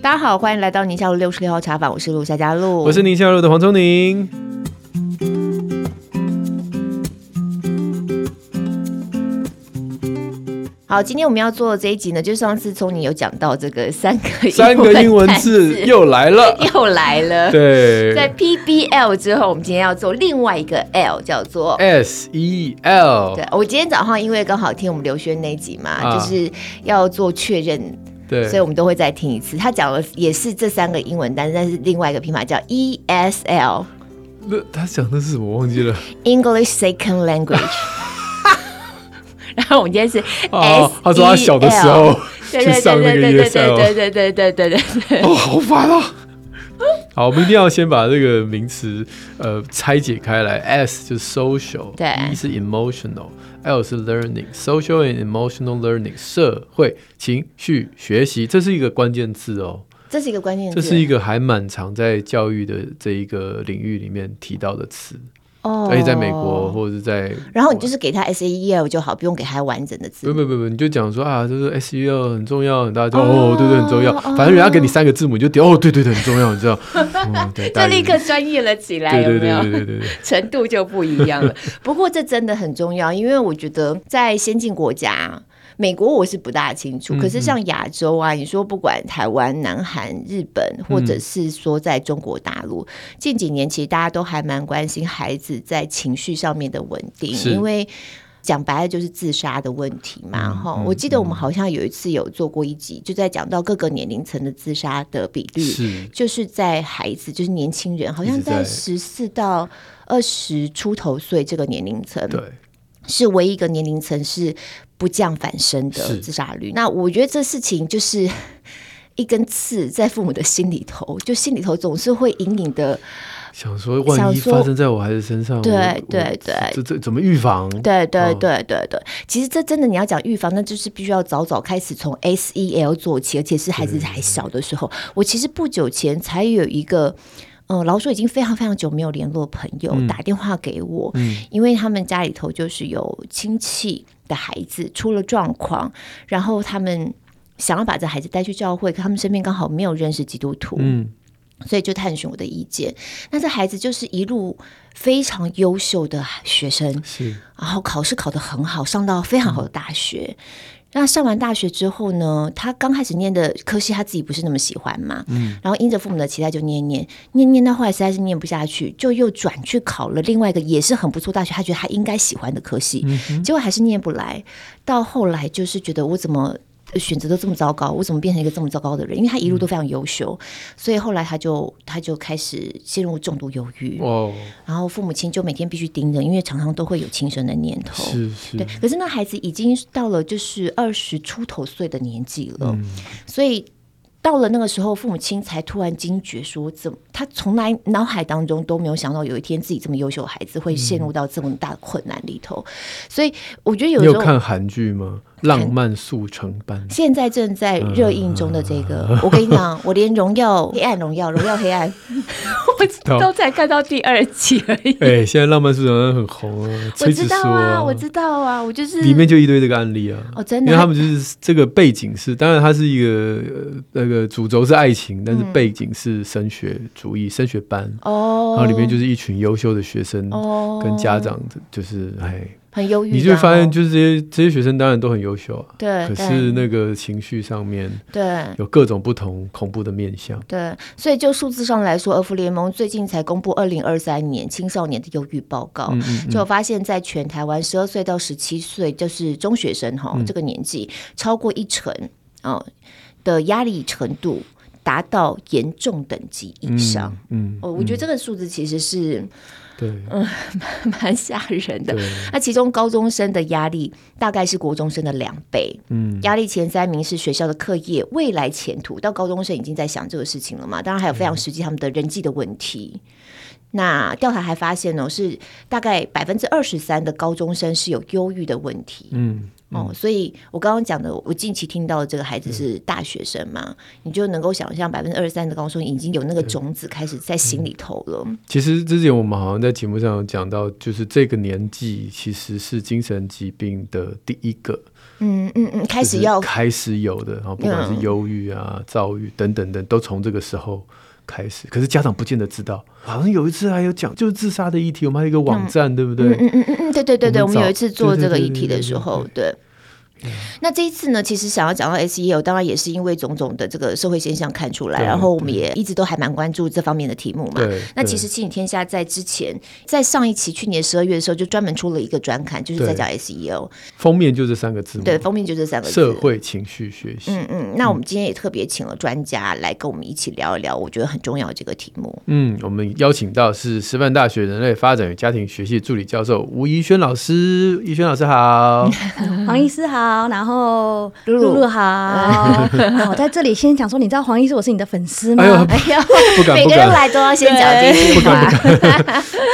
大家好，欢迎来到宁夏路六十六号茶坊，我是陆夏佳璐，我是宁夏路的黄聪宁。好，今天我们要做的这一集呢，就是上次聪你有讲到这个三个三个英文字又来了，又来了。对，在 P B L 之后，我们今天要做另外一个 L，叫做 S E L。对，我今天早上因为刚好听我们刘轩那集嘛，啊、就是要做确认，对，所以我们都会再听一次。他讲的也是这三个英文单，但是另外一个拼法叫 E S L。那他讲的是什么？我忘记了。English Second Language。然后我们今天是 S E 啊，他说他小的时候 去上那个 ESL，对对对对对对对。哦，好烦啊！好，我们一定要先把这个名词呃拆解开来。S 就是 social，对，E 是 emotional，L 是 learning，social and emotional learning，社会情绪学习，这是一个关键字哦。这是一个关键字，这是一个还蛮常在教育的这一个领域里面提到的词。哦，而且在美国或者是在，然后你就是给他 S E L 就好，不用给他完整的字。不不不不，你就讲说啊，就是 S E L 很重要，大家就哦，对对，很重要。反正人家给你三个字母，你就点哦，对对对，很重要，你知道？就立刻专业了起来，有没有？对对对对，程度就不一样了。不过这真的很重要，因为我觉得在先进国家。美国我是不大清楚，可是像亚洲啊，嗯、你说不管台湾、南韩、日本，或者是说在中国大陆，嗯、近几年其实大家都还蛮关心孩子在情绪上面的稳定，因为讲白了就是自杀的问题嘛。哈、嗯，我记得我们好像有一次有做过一集，就在讲到各个年龄层的自杀的比率，是就是在孩子，就是年轻人，好像在十四到二十出头岁这个年龄层，对，是唯一一个年龄层是。不降反升的自杀率，那我觉得这事情就是 一根刺在父母的心里头，就心里头总是会隐隐的想说，万一发生在我孩子身上，对对对，这这怎么预防？对对对对对，其实这真的你要讲预防，那就是必须要早早开始从 SEL 做起，而且是孩子还小的时候。我其实不久前才有一个。嗯，老实说已经非常非常久没有联络朋友，嗯、打电话给我，嗯、因为他们家里头就是有亲戚的孩子出了状况，然后他们想要把这孩子带去教会，可他们身边刚好没有认识基督徒，嗯、所以就探寻我的意见。那这孩子就是一路非常优秀的学生，是，然后考试考得很好，上到非常好的大学。嗯那上完大学之后呢，他刚开始念的科系他自己不是那么喜欢嘛，嗯，然后因着父母的期待就念念念念到后来实在是念不下去，就又转去考了另外一个也是很不错大学，他觉得他应该喜欢的科系，嗯，结果还是念不来，到后来就是觉得我怎么。选择都这么糟糕，我怎么变成一个这么糟糕的人？因为他一路都非常优秀，嗯、所以后来他就他就开始陷入重度忧郁。哦，然后父母亲就每天必须盯着，因为常常都会有轻生的念头。是是，对。可是那孩子已经到了就是二十出头岁的年纪了，嗯、所以。到了那个时候，父母亲才突然惊觉说：“怎么他从来脑海当中都没有想到，有一天自己这么优秀的孩子会陷入到这么大的困难里头。嗯”所以我觉得有时候看韩剧吗？《浪漫速成班》现在正在热映中的这个，啊、我跟你讲，我连荣耀黑暗荣耀荣耀黑暗，我都才看到第二集而已。哎、欸，现在《浪漫速成班》很红啊，我知道啊，我知道啊，我就是里面就一堆这个案例啊。哦，真的，因为他们就是这个背景是，当然它是一个那个主轴是爱情，但是背景是升学主义升学班哦，然后里面就是一群优秀的学生跟家长，就是哎。很忧郁，你就会发现，就是这些这些学生当然都很优秀啊，对，可是那个情绪上面，对，有各种不同恐怖的面向，对，所以就数字上来说，儿福联盟最近才公布二零二三年青少年的忧郁报告，嗯嗯嗯，就发现，在全台湾十二岁到十七岁，就是中学生哈、嗯、这个年纪，超过一成哦的压力程度达到严重等级以上，嗯，嗯，哦，我觉得这个数字其实是。对，嗯，蛮吓人的。那其中高中生的压力大概是国中生的两倍。嗯，压力前三名是学校的课业、未来前途。到高中生已经在想这个事情了嘛？当然还有非常实际他们的人际的问题。那调查还发现呢，是大概百分之二十三的高中生是有忧郁的问题。嗯。哦，所以我刚刚讲的，我近期听到的这个孩子是大学生嘛，嗯、你就能够想象百分之二十三的高中生已经有那个种子开始在心里头了。嗯、其实之前我们好像在节目上有讲到，就是这个年纪其实是精神疾病的第一个，嗯嗯嗯，开始要开始有的，然后不管是忧郁啊、躁郁等等等，都从这个时候开始。可是家长不见得知道，好像有一次还有讲就是自杀的议题，我们还有一个网站，嗯、对不对？嗯嗯嗯嗯，对对对对，我们，有一次做这个议题的时候，对。嗯、那这一次呢，其实想要讲到 SEO，当然也是因为种种的这个社会现象看出来，然后我们也一直都还蛮关注这方面的题目嘛。那其实亲子天下在之前，在上一期去年十二月的时候，就专门出了一个专刊，就是在讲 SEL，封面就这三个字。对，封面就这三个字。社会情绪学习。嗯嗯，那我们今天也特别请了专家来跟我们一起聊一聊，我觉得很重要的这个题目。嗯，我们邀请到是师范大学人类发展与家庭学系助理教授吴怡轩老师，怡轩老师好，黄医师好，然后。露露好，我在这里先讲说，你知道黄医师我是你的粉丝吗？哎呦，不敢，每个人来都要先讲这句话。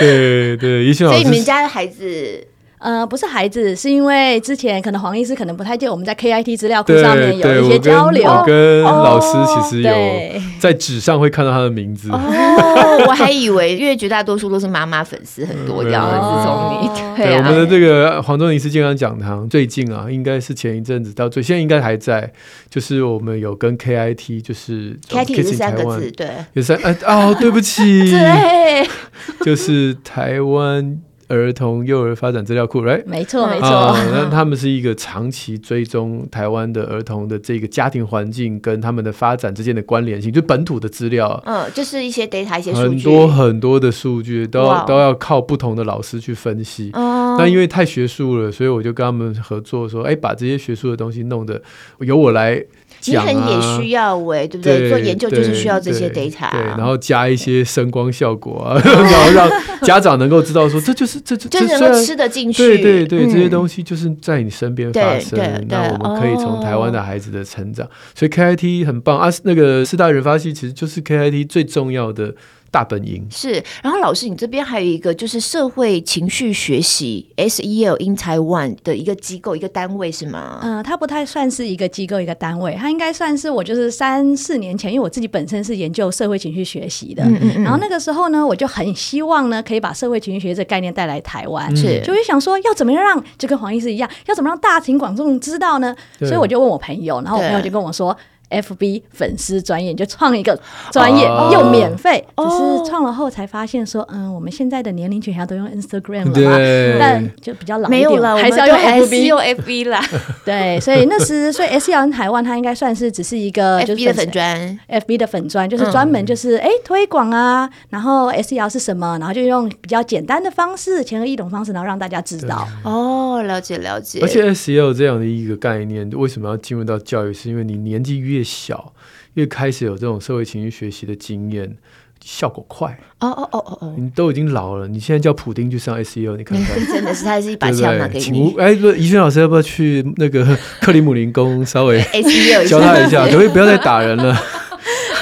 对对，怡萱老师，所以你们家的孩子。呃，不是孩子，是因为之前可能黄医师可能不太记得我们在 KIT 资料库上面有一些交流。我跟老师其实有在纸上会看到他的名字。哦，我还以为，因为绝大多数都是妈妈粉丝很多这样子，从你。对我们的这个黄宗宁是健康讲堂，最近啊，应该是前一阵子到最现在应该还在，就是我们有跟 KIT 就是 KIT 是三个字，对，有三哎哦，对不起，对，就是台湾。儿童幼儿发展资料库，right？没错，没错。那、呃、他们是一个长期追踪台湾的儿童的这个家庭环境跟他们的发展之间的关联性，就本土的资料。嗯，就是一些 data，一些数据，很多很多的数据都要都要靠不同的老师去分析。那、嗯、因为太学术了，所以我就跟他们合作说，哎，把这些学术的东西弄得由我来。其实很也需要喂，对不对？做研究就是需要这些 data，对，然后加一些声光效果啊，然后让 家长能够知道说，这就是这这，就能够吃得进去。对对对，这些东西就是在你身边发生，那我们可以从台湾的孩子的成长，所以 KIT 很棒啊。那个四大人发系其实就是 KIT 最重要的。大本营是，然后老师，你这边还有一个就是社会情绪学习 SEL in Taiwan 的一个机构一个单位是吗？嗯、呃，它不太算是一个机构一个单位，它应该算是我就是三四年前，因为我自己本身是研究社会情绪学习的，嗯嗯嗯，然后那个时候呢，我就很希望呢，可以把社会情绪学这个概念带来台湾，是，就会想说要怎么样让就跟黄医师一样，要怎么让大庭广众知道呢？所以我就问我朋友，然后我朋友就跟我说。FB 粉丝专业就创一个专业又免费，只是创了后才发现说，嗯，我们现在的年龄群还都用 Instagram 了嘛，但就比较老一点，没有了，还是要用 FB，用 FB 啦。对，所以那时所以 SEL in Taiwan 它应该算是只是一个 FB 的粉砖，FB 的粉砖就是专门就是哎推广啊，然后 SEL 是什么，然后就用比较简单的方式，浅而易懂方式，然后让大家知道。哦，了解了解。而且 SEL 这样的一个概念，为什么要进入到教育？是因为你年纪越小，越开始有这种社会情绪学习的经验，效果快。哦哦哦哦哦！你都已经老了，你现在叫普丁去上 SEL，你看看，真的是他是一把枪拿给你。哎，不，怡轩老师要不要去那个 克里姆林宫稍微 教他一下？可不可以不要再打人了？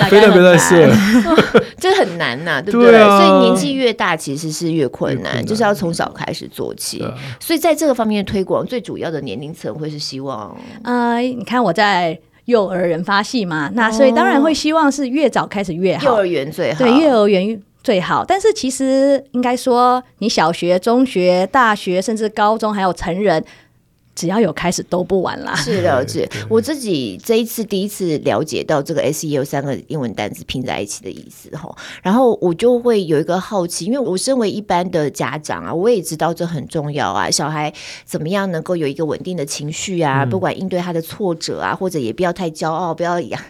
非但别再射了，这很难呐，对不对？所以年纪越大，其实是越困难，就是要从小开始做起。所以在这个方面的推广，最主要的年龄层会是希望，呃，你看我在。幼儿人发系嘛，那所以当然会希望是越早开始越好，幼儿园最好，对，幼儿园最好。但是其实应该说，你小学、中学、大学，甚至高中，还有成人。只要有开始都不晚啦。是了解，我自己这一次第一次了解到这个 SEO 三个英文单词拼在一起的意思哈，然后我就会有一个好奇，因为我身为一般的家长啊，我也知道这很重要啊，小孩怎么样能够有一个稳定的情绪啊，不管应对他的挫折啊，或者也不要太骄傲，不要呀，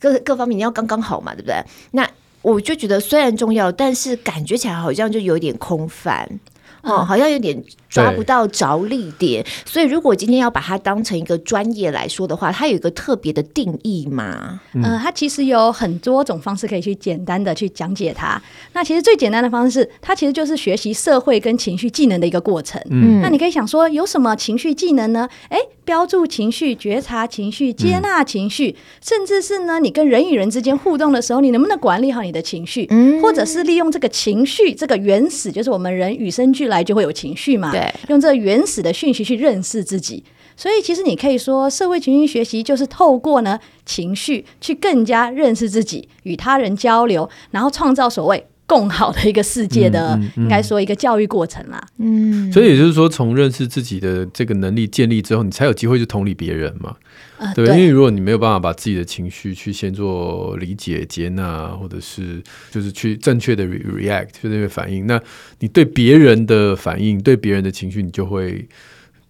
各各方面你要刚刚好嘛，对不对？那我就觉得虽然重要，但是感觉起来好像就有点空泛。哦，好像有点抓不到着力点。所以，如果今天要把它当成一个专业来说的话，它有一个特别的定义嘛？嗯、呃，它其实有很多种方式可以去简单的去讲解它。那其实最简单的方式，它其实就是学习社会跟情绪技能的一个过程。嗯，那你可以想说，有什么情绪技能呢？诶，标注情绪、觉察情绪、接纳情绪，嗯、甚至是呢，你跟人与人之间互动的时候，你能不能管理好你的情绪？嗯，或者是利用这个情绪，这个原始，就是我们人与生俱来就会有情绪嘛？对，用这原始的讯息去认识自己。所以，其实你可以说，社会情绪学习就是透过呢情绪去更加认识自己，与他人交流，然后创造所谓更好的一个世界的，嗯嗯嗯、应该说一个教育过程啦。嗯，所以也就是说，从认识自己的这个能力建立之后，你才有机会去同理别人嘛。呃、对，对，因为如果你没有办法把自己的情绪去先做理解、接纳，或者是就是去正确的 react 就那个反应，那你对别人的反应、对别人的情绪，你就会。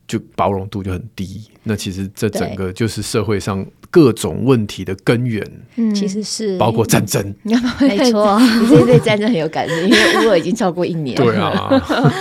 就包容度就很低，那其实这整个就是社会上各种问题的根源。嗯，其实是包括战争，没错，你这对战争很有感觉，因为乌尔已经超过一年了。对啊。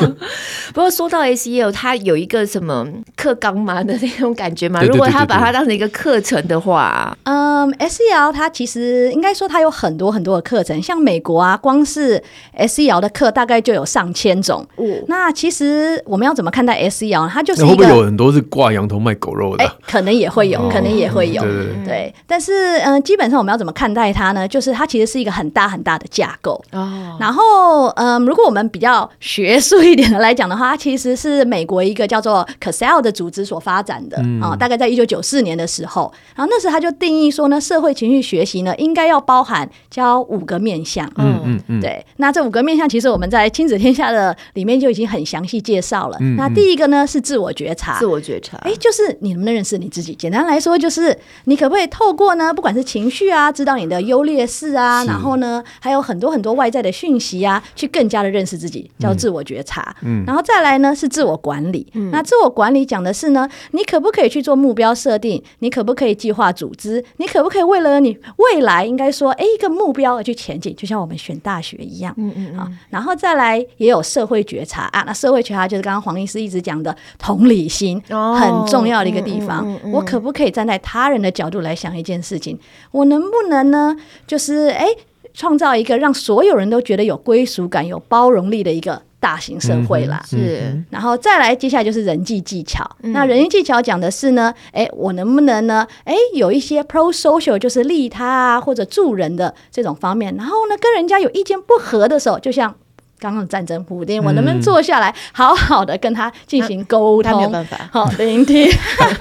不过说到 SEL，它有一个什么课纲吗的那种感觉吗？如果他把它当成一个课程的话，嗯，SEL 它其实应该说它有很多很多的课程，像美国啊，光是 SEL 的课大概就有上千种。哦，那其实我们要怎么看待 SEL？它就是。会不会有很多是挂羊头卖狗肉的？欸、可能也会有，哦、可能也会有。对，对，对，对，但是嗯、呃，基本上我们要怎么看待它呢？就是它其实是一个很大很大的架构。哦。然后嗯、呃，如果我们比较学术一点的来讲的话，它其实是美国一个叫做 CASEL 的组织所发展的啊。大概在一九九四年的时候，然后那时他就定义说呢，社会情绪学习呢，应该要包含教五个面向。嗯嗯嗯。对。那这五个面向，其实我们在亲子天下的里面就已经很详细介绍了。那第一个呢是自我觉。觉察，自我觉察，哎，就是你能不能认识你自己？简单来说，就是你可不可以透过呢，不管是情绪啊，知道你的优劣势啊，然后呢，还有很多很多外在的讯息啊，去更加的认识自己，叫自我觉察。嗯，然后再来呢是自我管理。嗯，那自我管理讲的是呢，你可不可以去做目标设定？你可不可以计划组织？你可不可以为了你未来应该说，哎，一个目标而去前进？就像我们选大学一样。嗯嗯啊，然后再来也有社会觉察啊，那社会觉察就是刚刚黄医师一直讲的同理。理心很重要的一个地方，哦嗯嗯嗯、我可不可以站在他人的角度来想一件事情？我能不能呢？就是哎，创造一个让所有人都觉得有归属感、有包容力的一个大型社会啦。嗯、是，然后再来，接下来就是人际技巧。嗯、那人际技巧讲的是呢，哎，我能不能呢？哎，有一些 pro social，就是利他啊，或者助人的这种方面。然后呢，跟人家有意见不合的时候，就像。刚刚战争铺垫，我能不能坐下来好好的跟他进行沟通？他没有办法，好聆听，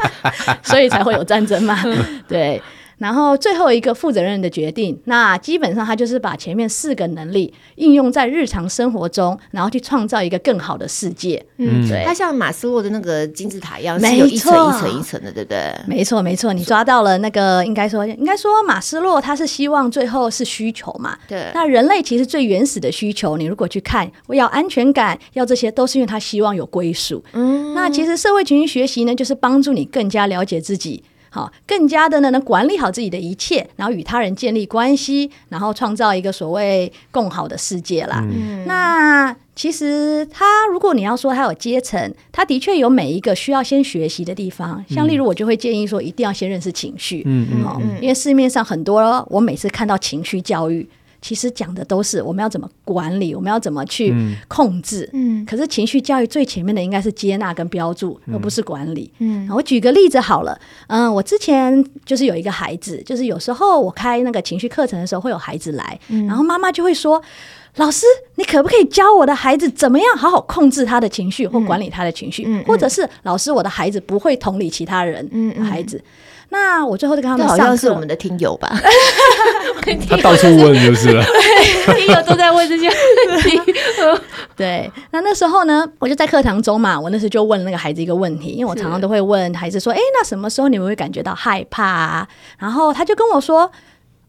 所以才会有战争嘛。对。然后最后一个负责任的决定，那基本上他就是把前面四个能力应用在日常生活中，然后去创造一个更好的世界。嗯，对，它像马斯洛的那个金字塔一样，是有一层一层一层的，对不对？没错，没错，你抓到了那个，应该说，应该说马斯洛他是希望最后是需求嘛？对。那人类其实最原始的需求，你如果去看，我要安全感，要这些，都是因为他希望有归属。嗯。那其实社会情绪学习呢，就是帮助你更加了解自己。好，更加的呢，能管理好自己的一切，然后与他人建立关系，然后创造一个所谓更好的世界啦。嗯、那其实他，如果你要说他有阶层，他的确有每一个需要先学习的地方。像例如，我就会建议说，一定要先认识情绪。嗯嗯，因为市面上很多，我每次看到情绪教育。其实讲的都是我们要怎么管理，我们要怎么去控制。嗯，可是情绪教育最前面的应该是接纳跟标注，而不是管理。嗯，我举个例子好了，嗯，我之前就是有一个孩子，就是有时候我开那个情绪课程的时候，会有孩子来，然后妈妈就会说：“老师，你可不可以教我的孩子怎么样好好控制他的情绪或管理他的情绪？或者是老师，我的孩子不会同理其他人，孩子。”那我最后就跟他们上，好像是我们的听友吧？他到处问就是了，听友都在问这些问题。对，那那时候呢，我就在课堂中嘛，我那时候就问那个孩子一个问题，因为我常常都会问孩子说：“哎，那什么时候你们会感觉到害怕啊？”然后他就跟我说：“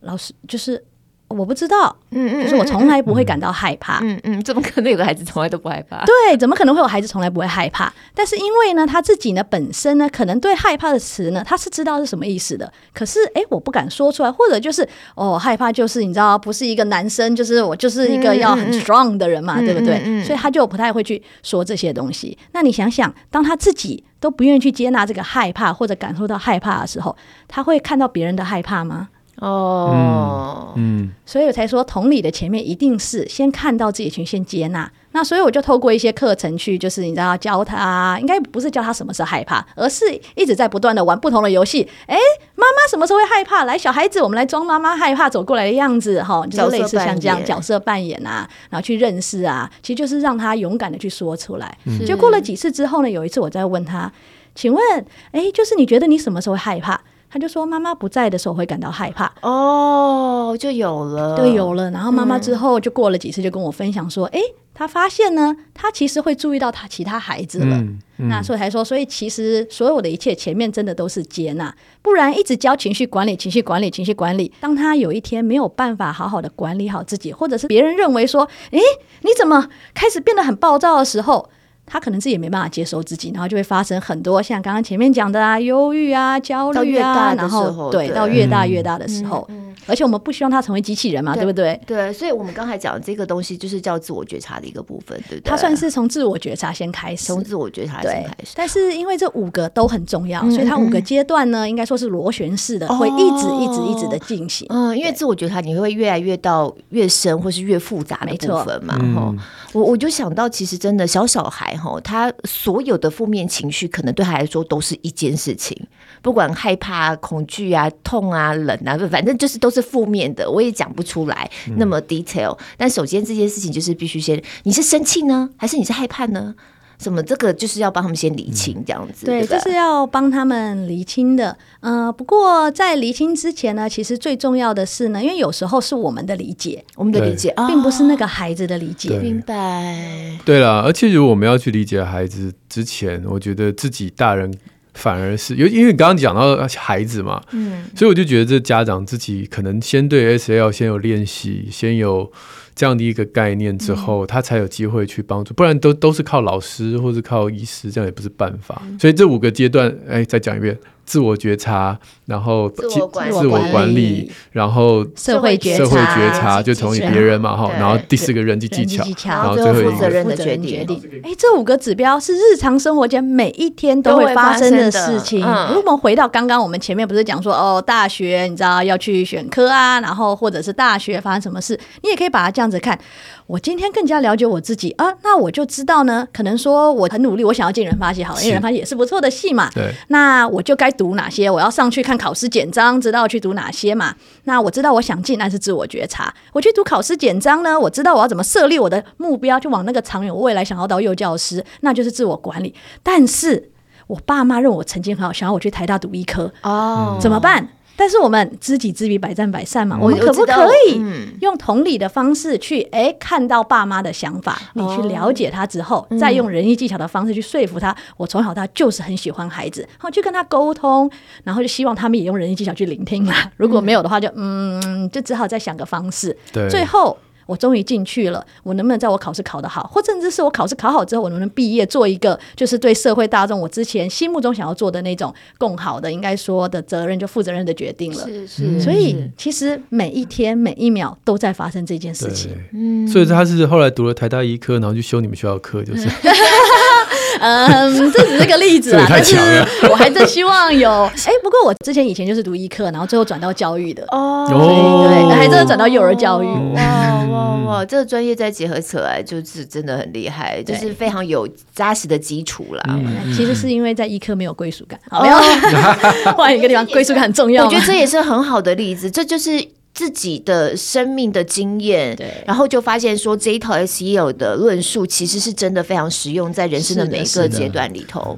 老师，就是我不知道，嗯嗯，就是我从来不会感到害怕，嗯嗯，怎么可能有个孩子从来都不害怕？对，怎么可能会有孩子从来不会害怕？但是因为呢，他自己呢本身呢，可能对害怕的词呢，他是知道是什么意思的，可是哎，我不敢说出来，或者就是哦，害怕就是你知道，不是一个男生，就是我就是一个要很 strong 的人嘛，对不对？所以他就不太会去说这些东西。那你想想，当他自己都不愿意去接纳这个害怕，或者感受到害怕的时候，他会看到别人的害怕吗？哦，嗯，所以我才说，同理的前面一定是先看到自己群，先接纳。那所以我就透过一些课程去，就是你知道教他，应该不是教他什么是害怕，而是一直在不断的玩不同的游戏。哎，妈妈什么时候会害怕？来，小孩子，我们来装妈妈害怕走过来的样子，哈，就是类似像这样角色扮演啊，然后去认识啊，其实就是让他勇敢的去说出来。嗯、就过了几次之后呢，有一次我在问他，请问，哎，就是你觉得你什么时候会害怕？他就说：“妈妈不在的时候会感到害怕。”哦，就有了，对，有了。然后妈妈之后就过了几次，就跟我分享说：“哎、嗯，他发现呢，他其实会注意到他其他孩子了。嗯嗯、那所以才说，所以其实所有的一切前面真的都是接纳，不然一直教情绪管理、情绪管理、情绪管理。当他有一天没有办法好好的管理好自己，或者是别人认为说：‘哎，你怎么开始变得很暴躁的时候’。”他可能自己也没办法接受自己，然后就会发生很多像刚刚前面讲的啊，忧郁啊、焦虑啊，然后对，到越大越大的时候，而且我们不希望他成为机器人嘛，对不对？对，所以我们刚才讲的这个东西就是叫自我觉察的一个部分，对不对？他算是从自我觉察先开始，从自我觉察先开始。但是因为这五个都很重要，所以它五个阶段呢，应该说是螺旋式的，会一直一直一直的进行。嗯，因为自我觉察你会越来越到越深或是越复杂的部分嘛，哈。我我就想到，其实真的小小孩哈，他所有的负面情绪，可能对他来说都是一件事情，不管害怕、恐惧啊、痛啊、冷啊，反正就是都是负面的。我也讲不出来那么 detail，但首先这件事情就是必须先，你是生气呢，还是你是害怕呢？什么？这个就是要帮他们先理清，这样子。对，就是要帮他们理清的。呃，不过在理清之前呢，其实最重要的是呢，因为有时候是我们的理解，我们的理解，并不是那个孩子的理解。明白。对了，而且如果我们要去理解孩子之前，我觉得自己大人反而是，因为因为刚刚讲到孩子嘛，嗯，所以我就觉得这家长自己可能先对 SL 先有练习，先有。这样的一个概念之后，他才有机会去帮助，不然都都是靠老师或是靠医师，这样也不是办法。所以这五个阶段，哎，再讲一遍。自我觉察，然后自我管理，自我管理，然后社会觉察，社会觉察就同理别人嘛哈，然后第四个人际技巧，然后最后负责任的决定。哎，这五个指标是日常生活间每一天都会发生的事情。如果我们回到刚刚我们前面不是讲说哦，大学你知道要去选科啊，然后或者是大学发生什么事，你也可以把它这样子看。我今天更加了解我自己啊，那我就知道呢，可能说我很努力，我想要进人发系，好，因为人发系也是不错的系嘛。对，那我就该。读哪些？我要上去看考试简章，知道去读哪些嘛？那我知道我想进，那是自我觉察。我去读考试简章呢，我知道我要怎么设立我的目标，就往那个长远未来想要当幼教师，那就是自我管理。但是我爸妈认为我成绩很好，想要我去台大读医科哦，怎么办？但是我们知己知彼，百战百胜嘛。我们可不可以用同理的方式去哎看到爸妈的想法？你去了解他之后，再用仁义技巧的方式去说服他。我从小到大就是很喜欢孩子，然后去跟他沟通，然后就希望他们也用仁义技巧去聆听嘛。如果没有的话，就嗯，就只好再想个方式。对，最后。我终于进去了，我能不能在我考试考得好，或甚至是我考试考好之后，我能不能毕业，做一个就是对社会大众我之前心目中想要做的那种更好的，应该说的责任，就负责任的决定了。是是，所以其实每一天每一秒都在发生这件事情。嗯，所以他是后来读了台大医科，然后去修你们学校的课，就是。嗯，这只是个例子啊，但是我还真希望有。哎，不过我之前以前就是读医科，然后最后转到教育的哦，对，还真的转到幼儿教育。哇哇哇，这个专业再结合起来，就是真的很厉害，就是非常有扎实的基础啦。其实是因为在医科没有归属感，没有 换一个地方归属感很重要。我觉得这也是很好的例子，这就是。自己的生命的经验，对，然后就发现说这一套 SEO 的论述其实是真的非常实用，在人生的每一个阶段里头。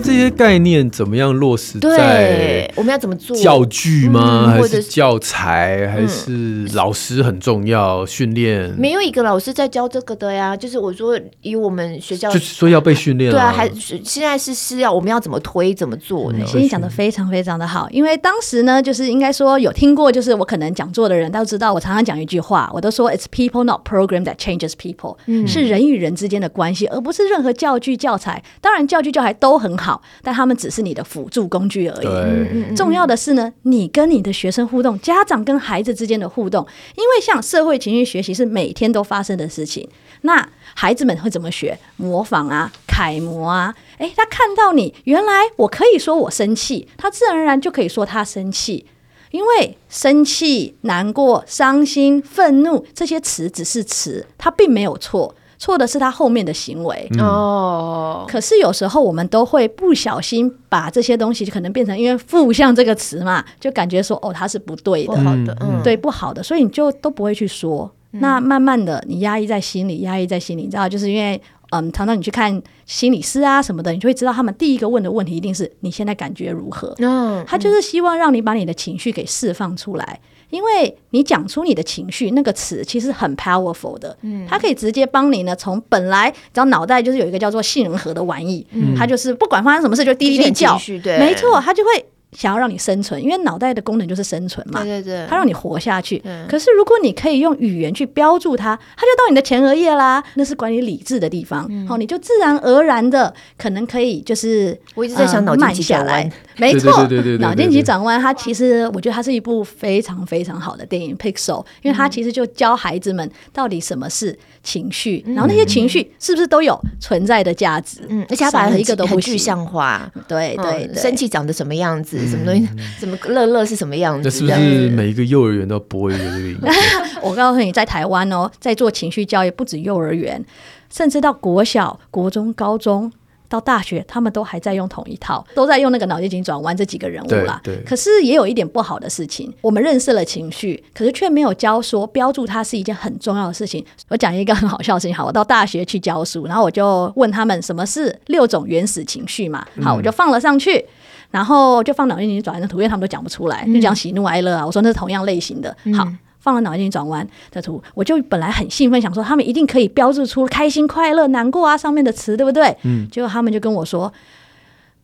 这些概念怎么样落实在？我们要怎么做？教具吗？还是教材？还是老师很重要？训练？没有一个老师在教这个的呀。就是我说，以我们学校，就是说要被训练。对啊，还是现在是是要我们要怎么推？怎么做呢？其实讲的非常非常的好，因为当时呢，就是应该说有听过，就是我可能讲座的人都知道，我常常讲一句话，我都说 It's people not program that changes people，是人与人之间的关系，而不是任何教具教材。当然，教具教材都很好，但他们只是你的辅助工具而已。重要的是呢，你跟你的学生互动，家长跟孩子之间的互动，因为像社会情绪学习是每天都发生的事情。那孩子们会怎么学？模仿啊，楷模啊。诶，他看到你，原来我可以说我生气，他自然而然就可以说他生气，因为生气、难过、伤心、愤怒这些词只是词，他并没有错。错的是他后面的行为哦。可是有时候我们都会不小心把这些东西就可能变成，因为负向这个词嘛，就感觉说哦，他是不对的，不好的，嗯，对，不好的，所以你就都不会去说。那慢慢的，你压抑在心里，压抑在心里，你知道，就是因为嗯，常常你去看心理师啊什么的，你就会知道他们第一个问的问题一定是你现在感觉如何？嗯，他就是希望让你把你的情绪给释放出来。因为你讲出你的情绪，那个词其实很 powerful 的，嗯，它可以直接帮你呢，从本来只要脑袋就是有一个叫做杏仁核的玩意，嗯，它就是不管发生什么事就滴滴滴叫，对，没错，它就会。想要让你生存，因为脑袋的功能就是生存嘛。对对对，它让你活下去。嗯、可是如果你可以用语言去标注它，它就到你的前额叶啦，那是管理理智的地方。好、嗯，你就自然而然的可能可以就是我一直在想脑筋急转弯，没错，脑筋急转弯，它其实我觉得它是一部非常非常好的电影《Pixel》，因为它其实就教孩子们到底什么是情绪，然后那些情绪是不是都有存在的价值？嗯，而且它把一个都不具象化。对对，生气长得什么样子？什么东西？什么乐乐是什么样子？这是不是每一个幼儿园都播一个这个影片？我告诉你，在台湾哦，在做情绪教育，不止幼儿园，甚至到国小、国中、高中到大学，他们都还在用同一套，都在用那个脑筋急转弯这几个人物啦。对。对，可是也有一点不好的事情，我们认识了情绪，可是却没有教说标注它是一件很重要的事情。我讲一个很好笑的事情，好，我到大学去教书，然后我就问他们什么是六种原始情绪嘛？好，我就放了上去。嗯然后就放脑筋急转弯的图，因为他们都讲不出来，就讲喜怒哀乐啊。我说那是同样类型的。好，放了脑筋急转弯的图，我就本来很兴奋，想说他们一定可以标注出开心、快乐、难过啊上面的词，对不对？嗯。结果他们就跟我说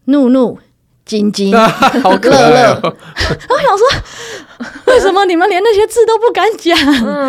怒怒、惊惊、好乐乐。然后我想说，为什么你们连那些字都不敢讲？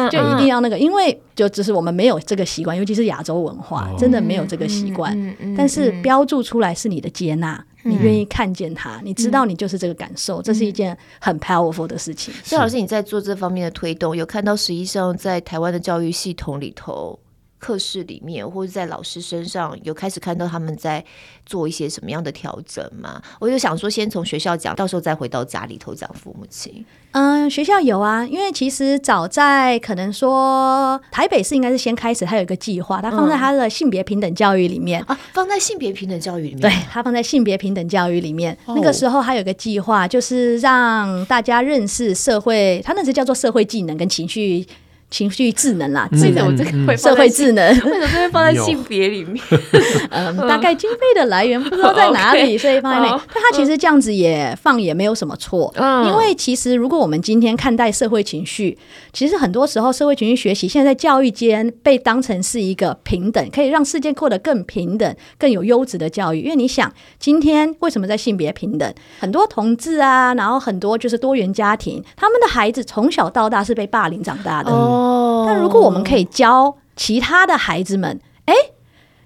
就一定要那个？因为就只是我们没有这个习惯，尤其是亚洲文化，真的没有这个习惯。但是标注出来是你的接纳。你愿意看见他，你知道你就是这个感受，这是一件很 powerful 的事情。所以老师，你在做这方面的推动，有看到实际上在台湾的教育系统里头，课室里面或者在老师身上有开始看到他们在做一些什么样的调整吗？我就想说，先从学校讲，到时候再回到家里头讲父母亲。嗯，学校有啊，因为其实早在可能说台北市应该是先开始，它有一个计划，它放在它的性别平等教育里面、嗯、啊，放在性别平等教育里面，对，它放在性别平等教育里面。哦、那个时候它有一个计划，就是让大家认识社会，它那时叫做社会技能跟情绪。情绪智能啦，智能 这个会社会智能，为什么会放在性别里面？嗯，大概经费的来源不知道在哪里，所以放在那里。但它其实这样子也放也没有什么错，因为其实如果我们今天看待社会情绪，其实很多时候社会情绪学习现在在教育间被当成是一个平等，可以让世界过得更平等、更有优质的教育。因为你想，今天为什么在性别平等？很多同志啊，然后很多就是多元家庭，他们的孩子从小到大是被霸凌长大的。哦，但如果我们可以教其他的孩子们，哎，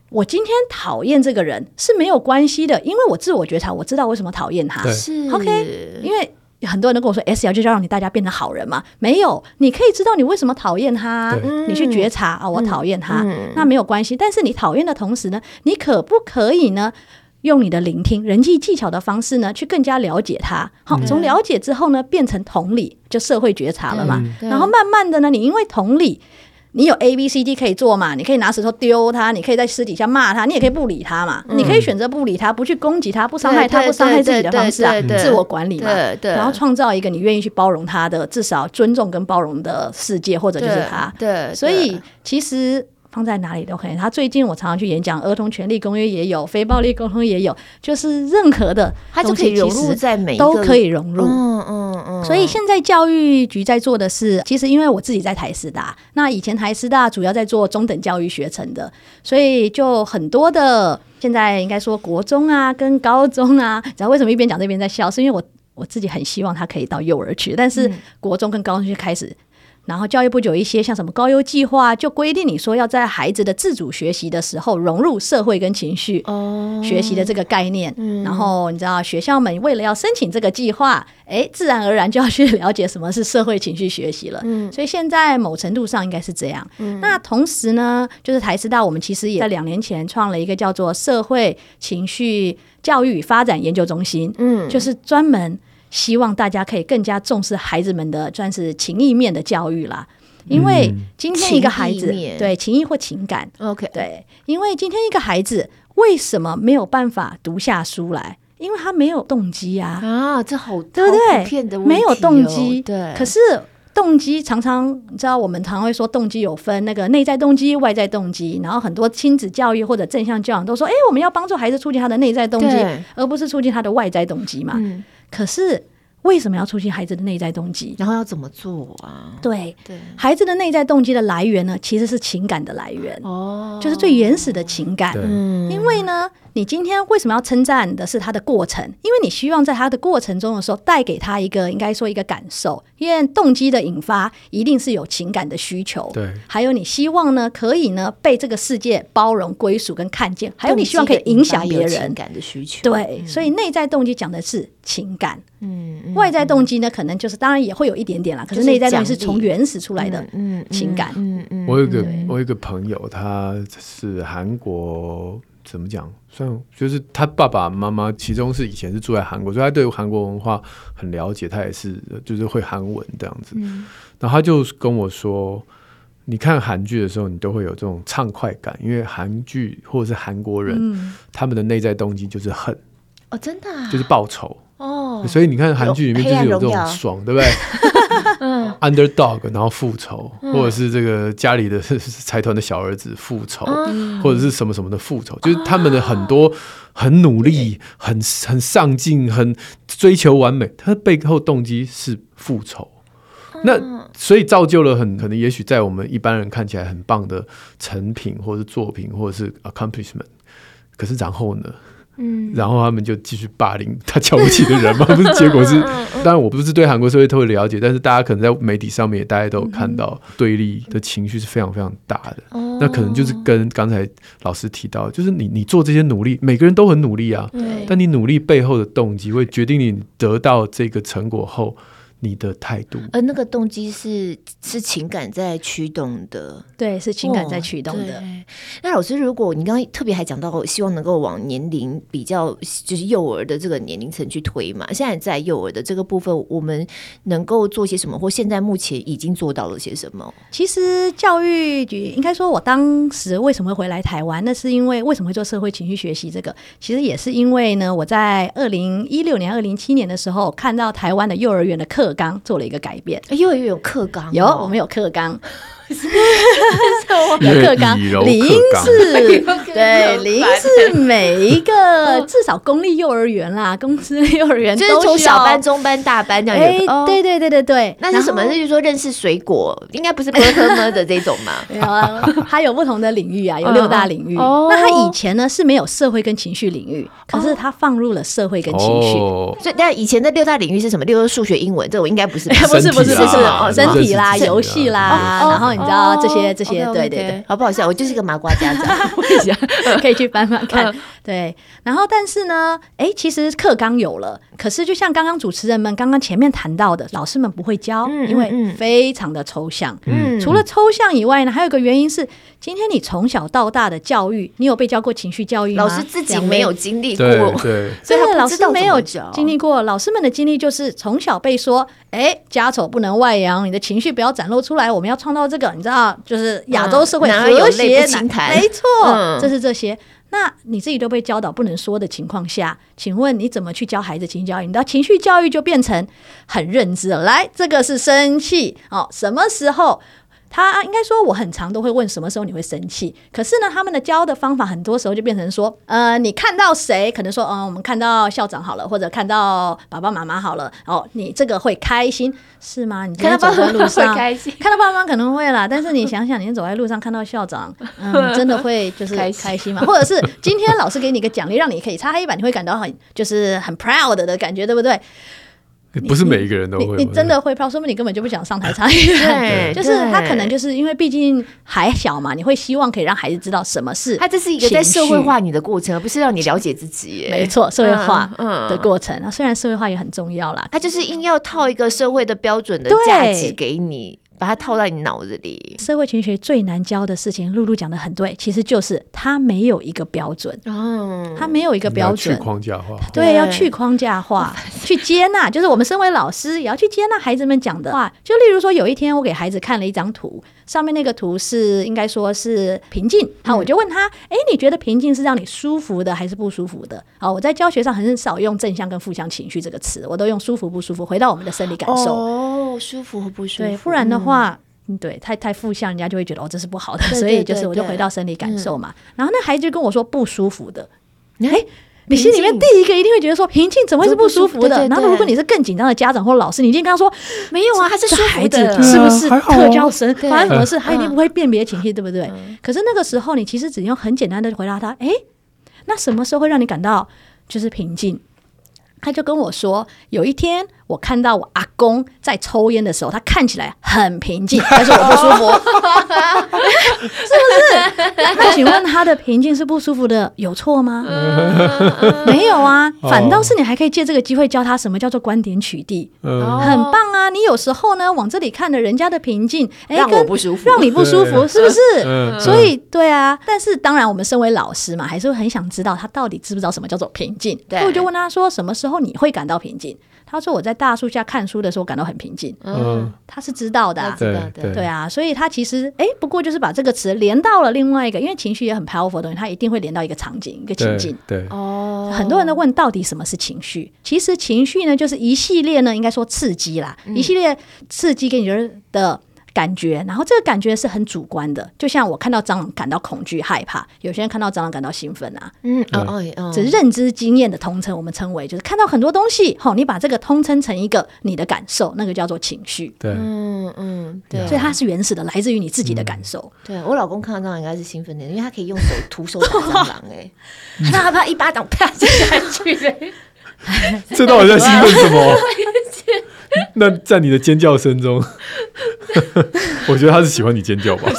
我今天讨厌这个人是没有关系的，因为我自我觉察，我知道为什么讨厌他。是 OK，因为很多人都跟我说 S 要就是要让你大家变成好人嘛。没有，你可以知道你为什么讨厌他，你去觉察啊，我讨厌他，嗯、那没有关系。但是你讨厌的同时呢，你可不可以呢？用你的聆听、人际技巧的方式呢，去更加了解他。好，从了解之后呢，变成同理，就社会觉察了嘛。然后慢慢的呢，你因为同理，你有 A、B、C、D 可以做嘛。你可以拿石头丢他，你可以在私底下骂他，你也可以不理他嘛。你可以选择不理他，不去攻击他，不伤害他，不伤害自己的方式啊，自我管理嘛。然后创造一个你愿意去包容他的，至少尊重跟包容的世界，或者就是他。对，所以其实。放在哪里都可以。他最近我常常去演讲，儿童权利公约也有，非暴力沟通也有，就是任何的它就可以融入在每一个都可以融入。嗯嗯嗯。所以现在教育局在做的是，其实因为我自己在台师大，那以前台师大主要在做中等教育学程的，所以就很多的现在应该说国中啊跟高中啊，你知道为什么一边讲这边在笑？是因为我我自己很希望他可以到幼儿去，但是国中跟高中就开始。然后教育部有一些像什么高优计划，就规定你说要在孩子的自主学习的时候融入社会跟情绪学习的这个概念。然后你知道学校们为了要申请这个计划，哎，自然而然就要去了解什么是社会情绪学习了。所以现在某程度上应该是这样。那同时呢，就是台师大我们其实也在两年前创了一个叫做社会情绪教育发展研究中心，嗯，就是专门。希望大家可以更加重视孩子们的算是情意面的教育啦，因为今天一个孩子对情意或情感，OK，对，因为今天一个孩子为什么没有办法读下书来？因为他没有动机啊！啊，这好对不对？没有动机，对。可是动机常常你知道，我们常会说动机有分那个内在动机、外在动机，然后很多亲子教育或者正向教养都说，哎，我们要帮助孩子促进他的内在动机，而不是促进他的外在动机嘛。可是为什么要促进孩子的内在动机？然后要怎么做啊？对对，孩子的内在动机的来源呢，其实是情感的来源哦，就是最原始的情感。嗯，因为呢。你今天为什么要称赞的是他的过程？因为你希望在他的过程中的时候带给他一个应该说一个感受，因为动机的引发一定是有情感的需求。对，还有你希望呢可以呢被这个世界包容、归属跟看见，还有你希望可以影响别人情感的需求。对，所以内在动机讲的是情感，嗯，外在动机呢可能就是当然也会有一点点啦，可是内在动机是从原始出来的嗯情感。嗯嗯，我有个我有个朋友，他是韩国。怎么讲？算就是他爸爸妈妈，其中是以前是住在韩国，所以他对韩国文化很了解。他也是就是会韩文这样子。嗯、然后他就跟我说：“你看韩剧的时候，你都会有这种畅快感，因为韩剧或者是韩国人，嗯、他们的内在动机就是恨哦，真的、啊、就是报仇哦。所以你看韩剧里面就是有这种爽，对不对？” 嗯，underdog，然后复仇，嗯、或者是这个家里的财团的小儿子复仇，嗯、或者是什么什么的复仇，就是他们的很多很努力、啊、很很上进、很追求完美，他的背后动机是复仇。嗯、那所以造就了很可能，也许在我们一般人看起来很棒的成品，或者是作品，或者是 accomplishment，可是然后呢？嗯，然后他们就继续霸凌他瞧不起的人嘛，不是？结果是，当然我不是对韩国社会特别了解，但是大家可能在媒体上面也，大家都有看到对立的情绪是非常非常大的。嗯、那可能就是跟刚才老师提到，就是你你做这些努力，每个人都很努力啊，对但你努力背后的动机会决定你得到这个成果后。你的态度，而那个动机是是情感在驱动的，对，是情感在驱动的。哦、那老师，如果你刚刚特别还讲到，希望能够往年龄比较就是幼儿的这个年龄层去推嘛？现在在幼儿的这个部分，我们能够做些什么，或现在目前已经做到了些什么？其实教育局应该说，我当时为什么会回来台湾？那是因为为什么会做社会情绪学习这个？其实也是因为呢，我在二零一六年、二零一七年的时候，看到台湾的幼儿园的课。课纲做了一个改变，幼儿园有课纲，有我们有课纲。有课纲，理应是，对，理应是每一个 至少公立幼儿园啦，公司幼儿园就是从小班、中班、大班这样。哎，对对对对对，那是什么？那就是说认识水果，应该不是 program 的这种嘛？有啊，它有不同的领域啊，有六大领域。那它以前呢是没有社会跟情绪领域，可是它放入了社会跟情绪。所以，但以前的六大领域是什么？例如数学、英文，这我应该不是，不是不是不是身体啦、游戏啦，然后。你知道这些这些，对对对，好不好笑？我就是一个麻瓜家长，可以去翻翻看。对，然后但是呢，哎，其实课纲有了，可是就像刚刚主持人们刚刚前面谈到的，老师们不会教，因为非常的抽象。嗯，除了抽象以外呢，还有一个原因是，今天你从小到大的教育，你有被教过情绪教育吗？老师自己没有经历过，对，所以老师没有经历过。老师们的经历就是从小被说，哎，家丑不能外扬，你的情绪不要展露出来，我们要创造这个。你知道，就是亚洲社会和谐，没错，这是这些。那你自己都被教导不能说的情况下，请问你怎么去教孩子情绪教育？你的情绪教育就变成很认知了。来，这个是生气哦，什么时候他应该说我很常都会问什么时候你会生气，可是呢，他们的教的方法很多时候就变成说，呃，你看到谁，可能说，嗯、呃，我们看到校长好了，或者看到爸爸妈妈好了，哦，你这个会开心是吗？你看到爸爸妈妈会开心，看到爸爸妈妈可能会啦，但是你想想，你走在路上看到校长，嗯，真的会就是开心吗？或者是今天老师给你一个奖励，让你可以擦黑板，你会感到很就是很 proud 的感觉，对不对？不是每一个人都会，你，你，你真的会飘，说明你根本就不想上台参与。对，就是他可能就是因为毕竟还小嘛，你会希望可以让孩子知道什么是。他这是一个在社会化你的过程，而不是让你了解自己。没错，社会化的过程。那、嗯嗯、虽然社会化也很重要啦，他就是硬要套一个社会的标准的价值给你。把它套在你脑子里。社会情绪学最难教的事情，露露讲的很对，其实就是它没有一个标准。嗯，它没有一个标准。去框架化。对，要去框架化，去接纳。就是我们身为老师，也要去接纳孩子们讲的话。就例如说，有一天我给孩子看了一张图。上面那个图是应该说是平静，好，我就问他，哎、欸，你觉得平静是让你舒服的还是不舒服的？好，我在教学上很少用正向跟负向情绪这个词，我都用舒服不舒服。回到我们的生理感受，哦，舒服和不舒服，对，不然的话，嗯、对，太太负向，人家就会觉得哦，这是不好的。所以就是我就回到生理感受嘛。然后那孩子就跟我说不舒服的，哎、欸。你心里面第一个一定会觉得说平静怎么会是不舒服的？然后如果你是更紧张的家长或老师，你一定跟他说没有啊，他是舒服的，是不是特教生发生什么事？他一定不会辨别情绪，对不对？可是那个时候你其实只用很简单的回答他，哎，那什么时候会让你感到就是平静？他就跟我说，有一天我看到我阿公在抽烟的时候，他看起来很平静，但是我不舒服，是不是？那请问他的平静是不舒服的，有错吗？没有啊，反倒是你还可以借这个机会教他什么叫做观点取缔，很棒啊！你有时候呢往这里看的人家的平静，哎，让我不舒服，让你不舒服，是不是？所以对啊，但是当然我们身为老师嘛，还是会很想知道他到底知不知道什么叫做平静。所以我就问他说，什么时候你会感到平静？他说我在大树下看书的时候感到很平静。嗯，他是知道的，啊，知道的，对啊，所以他其实哎，不过就是把这个词连到了另外一个，因为情绪也很 powerful 的东西，他一定会连到一个场景、一个情境。对哦，很多人都问到底什么是情绪？其实情绪呢，就是一系列呢，应该说刺激啦，嗯、一系列刺激给你的。感觉，然后这个感觉是很主观的，就像我看到蟑螂感到恐惧害怕，有些人看到蟑螂感到兴奋啊，嗯，哦哦哦，这是认知经验的通称，我们称为就是看到很多东西，好，你把这个通称成一个你的感受，那个叫做情绪，对，嗯嗯，对，所以它是原始的，来自于你自己的感受。对，我老公看到蟑螂应该是兴奋的，因为他可以用手徒手打蟑螂，哎，那他怕一巴掌啪就下去了，这到底在兴奋什么？那在你的尖叫声中，我觉得他是喜欢你尖叫吧。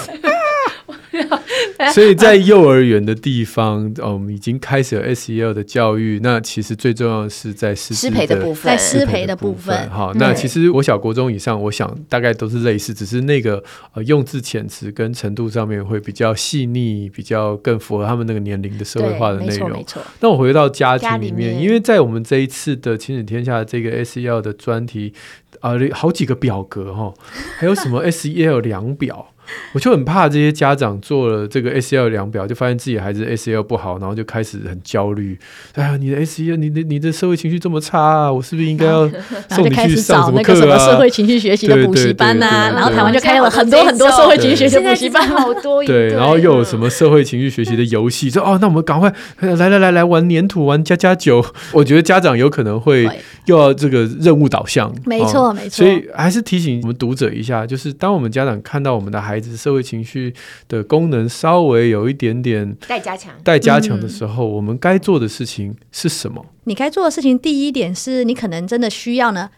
所以在幼儿园的地方，我们已经开始有 SEL 的教育。那其实最重要的是在师资的部分，在师培的部分。好，那其实我小国中以上，我想大概都是类似，只是那个呃用字遣词跟程度上面会比较细腻，比较更符合他们那个年龄的社会化的内容。没错，那我回到家庭里面，因为在我们这一次的亲子天下这个 SEL 的专题啊，呃，好几个表格哈，还有什么 SEL 量表。我就很怕这些家长做了这个 SCL 量表，就发现自己孩子 SCL 不好，然后就开始很焦虑。哎呀，你的 SCL，你的你的社会情绪这么差啊，我是不是应该要 送你去上什么课啊？什么社会情绪学习的补习班呐？然后台湾就开了很多很多社会情绪学习补习班，好多。对，然后又有什么社会情绪学习的游戏？说哦，那我们赶快来来来来玩粘土，玩加加酒。我觉得家长有可能会又要这个任务导向，没错没错。所以还是提醒我们读者一下，就是当我们家长看到我们的孩子社会情绪的功能稍微有一点点待加强，待加强的时候，嗯、我们该做的事情是什么？你该做的事情，第一点是你可能真的需要呢。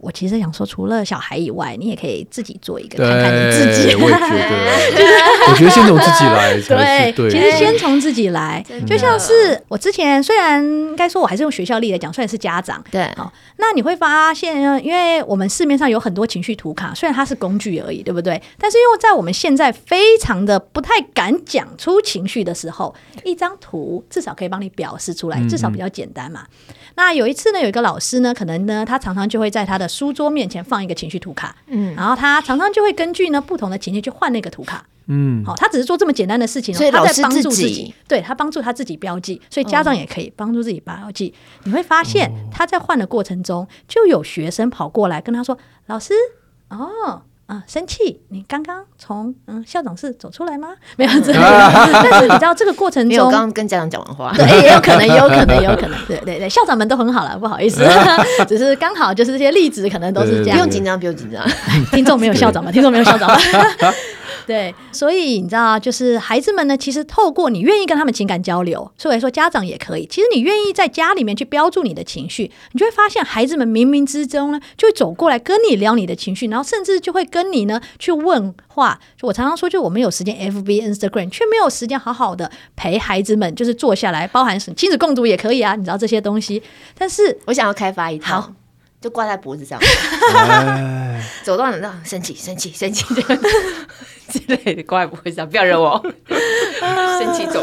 我其实想说，除了小孩以外，你也可以自己做一个，看看你自己。我也觉得，我觉得先从自己来才是对。其实先从自己来，就像是我之前虽然应该说我还是用学校例来讲，虽然是家长，对，好，那你会发现，因为我们市面上有很多情绪图卡，虽然它是工具而已，对不对？但是因为在我们现在非常的不太敢讲出情绪的时候，一张图至少可以帮你表示出来，至少比较简单嘛。那有一次呢，有一个老师呢，可能呢，他常常就会在他的书桌面前放一个情绪图卡，嗯，然后他常常就会根据呢不同的情绪去换那个图卡，嗯，好，他只是做这么简单的事情，所以老师他在帮助自己，对，他帮助他自己标记，所以家长也可以帮助自己标记。哦、你会发现他在换的过程中，就有学生跑过来跟他说：“老师，哦。”啊，生气？你刚刚从嗯校长室走出来吗？没有。但是你知道这个过程中，我刚刚跟家长讲完话，对，也有可能，也有可能，也有可能。对对对，校长们都很好了，不好意思，只是刚好就是这些例子可能都是这样。不用紧张，不用紧张。听众没有校长吗？听众没有校长吗？对，所以你知道，就是孩子们呢，其实透过你愿意跟他们情感交流，所以说家长也可以。其实你愿意在家里面去标注你的情绪，你就会发现孩子们冥冥之中呢，就会走过来跟你聊你的情绪，然后甚至就会跟你呢去问话。就我常常说，就我们有时间 FB、Instagram，却没有时间好好的陪孩子们，就是坐下来，包含亲子共读也可以啊，你知道这些东西。但是我想要开发一套。就挂在脖子上，走到哪都生气、生气、生气之类的挂在脖子上，不要惹我，生气走。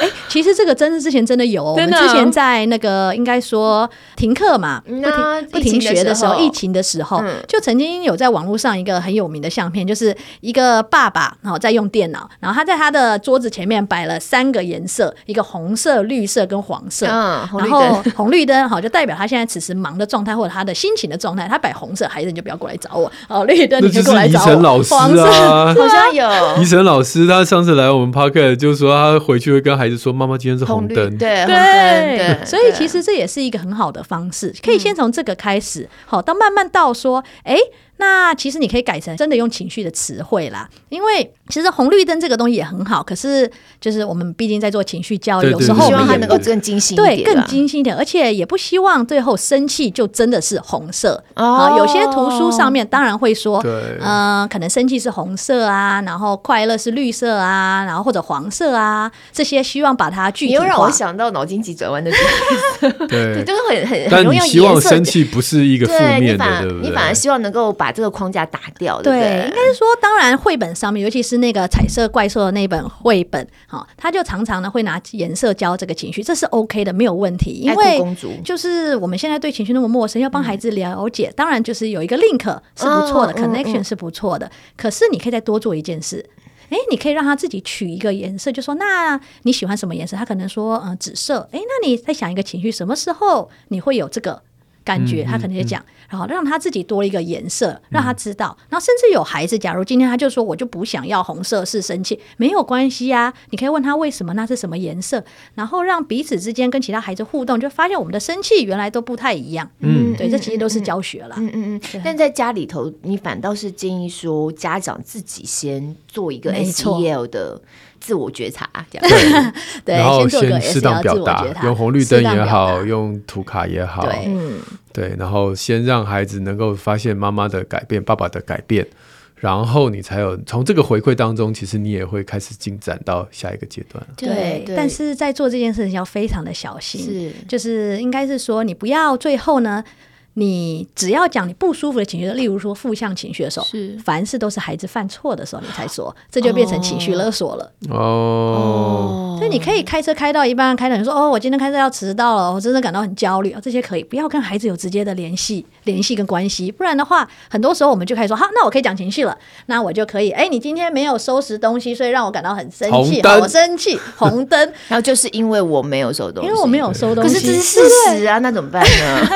哎，其实这个真的之前真的有，我们之前在那个应该说停课嘛，不停不停学的时候，疫情的时候，就曾经有在网络上一个很有名的相片，就是一个爸爸然后在用电脑，然后他在他的桌子前面摆了三个颜色，一个红色、绿色跟黄色，然后红绿灯 好就代表他现在此时。忙的状态或者他的心情的状态，他摆红色，孩子你就不要过来找我。哦，绿灯你就过来找我。啊，好像有。怡晨老师他上次来我们 Podcast 就是说他回去会跟孩子说：“妈妈今天是红灯。”对对对，所以其实这也是一个很好的方式，可以先从这个开始，好，到慢慢到说，哎。那其实你可以改成真的用情绪的词汇啦，因为其实红绿灯这个东西也很好，可是就是我们毕竟在做情绪教育，有时候希望它能够更精细一点，对，更精细一点，而且也不希望最后生气就真的是红色啊。有些图书上面当然会说，嗯，可能生气是红色啊，然后快乐是绿色啊，然后或者黄色啊，这些希望把它具体化。你又让我想到脑筋急转弯的 对，就是很很很容易。但你希望生气不是一个负面的，对不对？你反而希望能够把这个框架打掉，对，对，应该是说，当然绘本上面，尤其是那个彩色怪兽的那本绘本，哈，他就常常呢会拿颜色教这个情绪，这是 OK 的，没有问题。因为就是我们现在对情绪那么陌生，要帮孩子了解，嗯、当然就是有一个 link 是不错的、哦、，connection 是不错的。嗯嗯、可是你可以再多做一件事，哎，你可以让他自己取一个颜色，就说那你喜欢什么颜色？他可能说嗯紫色，哎，那你再想一个情绪，什么时候你会有这个？感觉他可能就讲，然后让他自己多了一个颜色，让他知道。然后甚至有孩子，假如今天他就说我就不想要红色，是生气，没有关系啊。你可以问他为什么，那是什么颜色，然后让彼此之间跟其他孩子互动，就发现我们的生气原来都不太一样。嗯，对，这其实都是教学了。嗯嗯嗯。但在家里头，你反倒是建议说，家长自己先做一个 SEL 的。自我觉察，这样。对，然后先适当表达，用红绿灯也好，用图卡也好，对，对，然后先让孩子能够发现妈妈的改变，爸爸的改变，然后你才有从这个回馈当中，其实你也会开始进展到下一个阶段。对，但是在做这件事情要非常的小心，是，就是应该是说，你不要最后呢。你只要讲你不舒服的情绪，例如说负向情绪的时候，是。凡事都是孩子犯错的时候你才说，这就变成情绪勒索了。哦，所以你可以开车开到一半，开到你说哦，我今天开车要迟到了，我真的感到很焦虑啊，这些可以不要跟孩子有直接的联系、联系跟关系，不然的话，很多时候我们就开始说好，那我可以讲情绪了，那我就可以，哎，你今天没有收拾东西，所以让我感到很生气，灯。我生气，红灯，然后就是因为我没有收东西，因为我没有收东西，可是这是事实啊，那怎么办呢？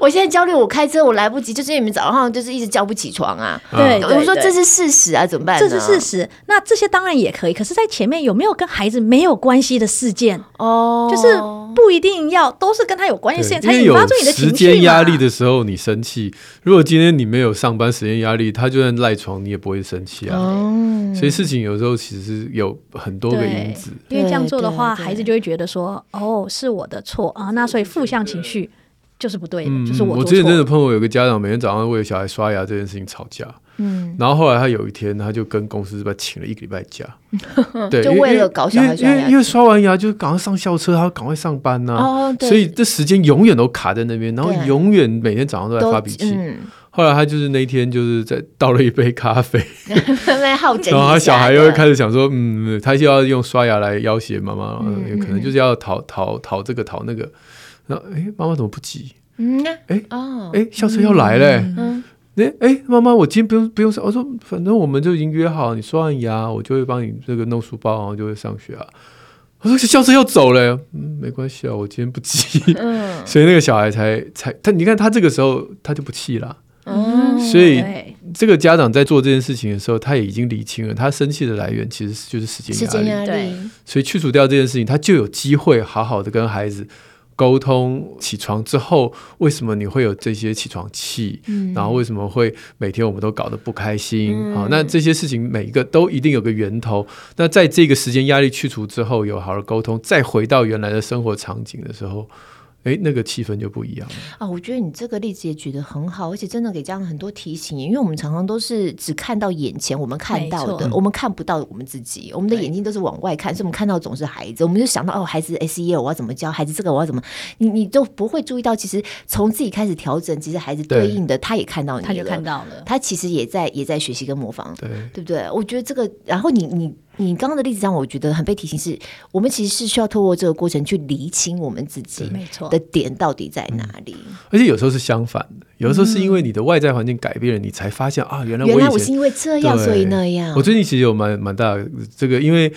我现在焦虑，我开车我来不及，就是因为你们早上就是一直叫不起床啊。对，我说这是事实啊，怎么办？这是事实。那这些当然也可以，可是，在前面有没有跟孩子没有关系的事件？哦，就是不一定要都是跟他有关系的事件才引发出你的情绪。时间压力的时候你生气，如果今天你没有上班时间压力，他就算赖床你也不会生气啊。哦，所以事情有时候其实是有很多个因子。因为这样做的话，孩子就会觉得说，哦，是我的错啊。那所以负向情绪。就是不对的，嗯、就是我。我之前真的碰过有个家长，每天早上为了小孩刷牙这件事情吵架。嗯，然后后来他有一天，他就跟公司是不是请了一个礼拜假？对，就为了搞小孩刷牙。因为因为刷完牙就赶快上校车，他要赶快上班呐、啊。哦，对。所以这时间永远都卡在那边，然后永远每天早上都在发脾气。嗯、后来他就是那一天就是在倒了一杯咖啡，然后他小孩又会开始想说，嗯，他就要用刷牙来要挟妈妈，嗯，有可能就是要讨讨讨这个讨那个。然后，哎，妈妈怎么不急？嗯，哎，哦，哎，校车要来嘞。嗯，哎，哎，妈妈，我今天不用不用上。我说，反正我们就已经约好，你刷完牙，我就会帮你这个弄书包，然后就会上学啊。我说，校车要走了。嗯，没关系啊，我今天不急。嗯，所以那个小孩才才他，你看他这个时候他就不气了。嗯，所以这个家长在做这件事情的时候，他也已经理清了，他生气的来源其实就是时间压力。时间压力。所以去除掉这件事情，他就有机会好好的跟孩子沟通。起床之后，为什么你会有这些起床气？嗯，然后为什么会每天我们都搞得不开心？好，嗯，那这些事情每一个都一定有个源头。那在这个时间压力去除之后，有好好沟通，再回到原来的生活场景的时候。哎，那个气氛就不一样了啊！我觉得你这个例子也举得很好，而且真的给家长很多提醒。因为我们常常都是只看到眼前我们看到的，我们看不到我们自己。我们的眼睛都是往外看，所以我们看到总是孩子。我们就想到哦，孩子 SEL 我要怎么教？孩子这个我要怎么？你你都不会注意到，其实从自己开始调整，其实孩子对应的他也看到你，他就看到了，他其实也在也在学习跟模仿，对对不对？我觉得这个，然后你你。你刚刚的例子让我觉得很被提醒是，是我们其实是需要透过这个过程去厘清我们自己的点到底在哪里。而且有时候是相反的，有的时候是因为你的外在环境改变了，你才发现啊，原来我原来我是因为这样，所以那样。我最近其实有蛮蛮大的这个，因为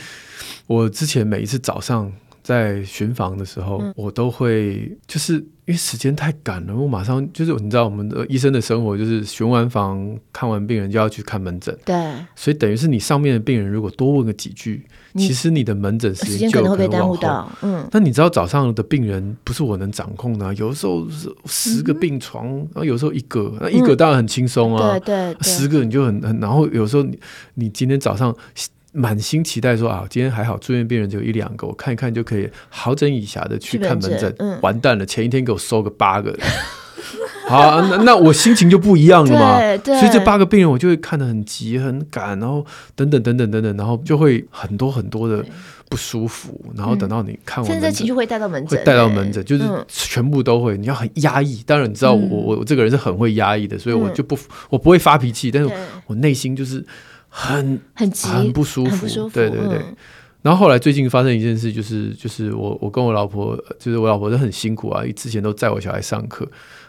我之前每一次早上。在巡房的时候，嗯、我都会就是因为时间太赶了，我马上就是你知道我们的医生的生活就是巡完房看完病人就要去看门诊，对，所以等于是你上面的病人如果多问个几句，其实你的门诊时间就可能会被耽误到。嗯，那你知道早上的病人不是我能掌控的，啊，有的时候是十个病床，嗯，然后有时候一个，那一个当然很轻松啊，嗯、对，对对，十个你就很很，然后有时候你你今天早上。满心期待说啊，今天还好，住院病人只有一两个，我看一看就可以好整以暇的去看门诊。嗯、完蛋了，前一天给我收个八个，好、啊，那那我心情就不一样了嘛。所以这八个病人我就会看得很急很赶，然后等等等等等等，然后就会很多很多的不舒服。然后等到你看完，甚至情绪会带到门诊，会带到门诊，就是全部都会。你要很压抑，当然你知道我、嗯、我我这个人是很会压抑的，所以我就不我不会发脾气，但是我内心就是。很很急，很不舒服，对对对。嗯、然后后来最近发生一件事，就是就是我我跟我老婆，就是我老婆都很辛苦啊，之前都载我小孩上课，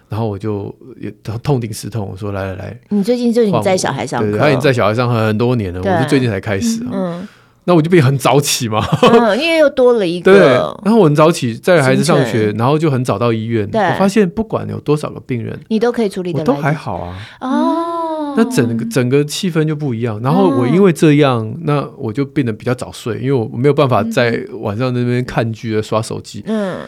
然后我就也痛定思痛，我说来来来，你最近就你载小孩上课，对已经载小孩上很多年了，我是最近才开始啊。嗯，那我就变很早起嘛，嗯，因为又多了一个，对。然后我很早起载孩子上学，然后就很早到医院，对我发现不管有多少个病人，你都可以处理的，都还好啊。哦。那整个整个气氛就不一样，然后我因为这样，嗯、那我就变得比较早睡，因为我没有办法在晚上那边看剧啊、刷手机。嗯，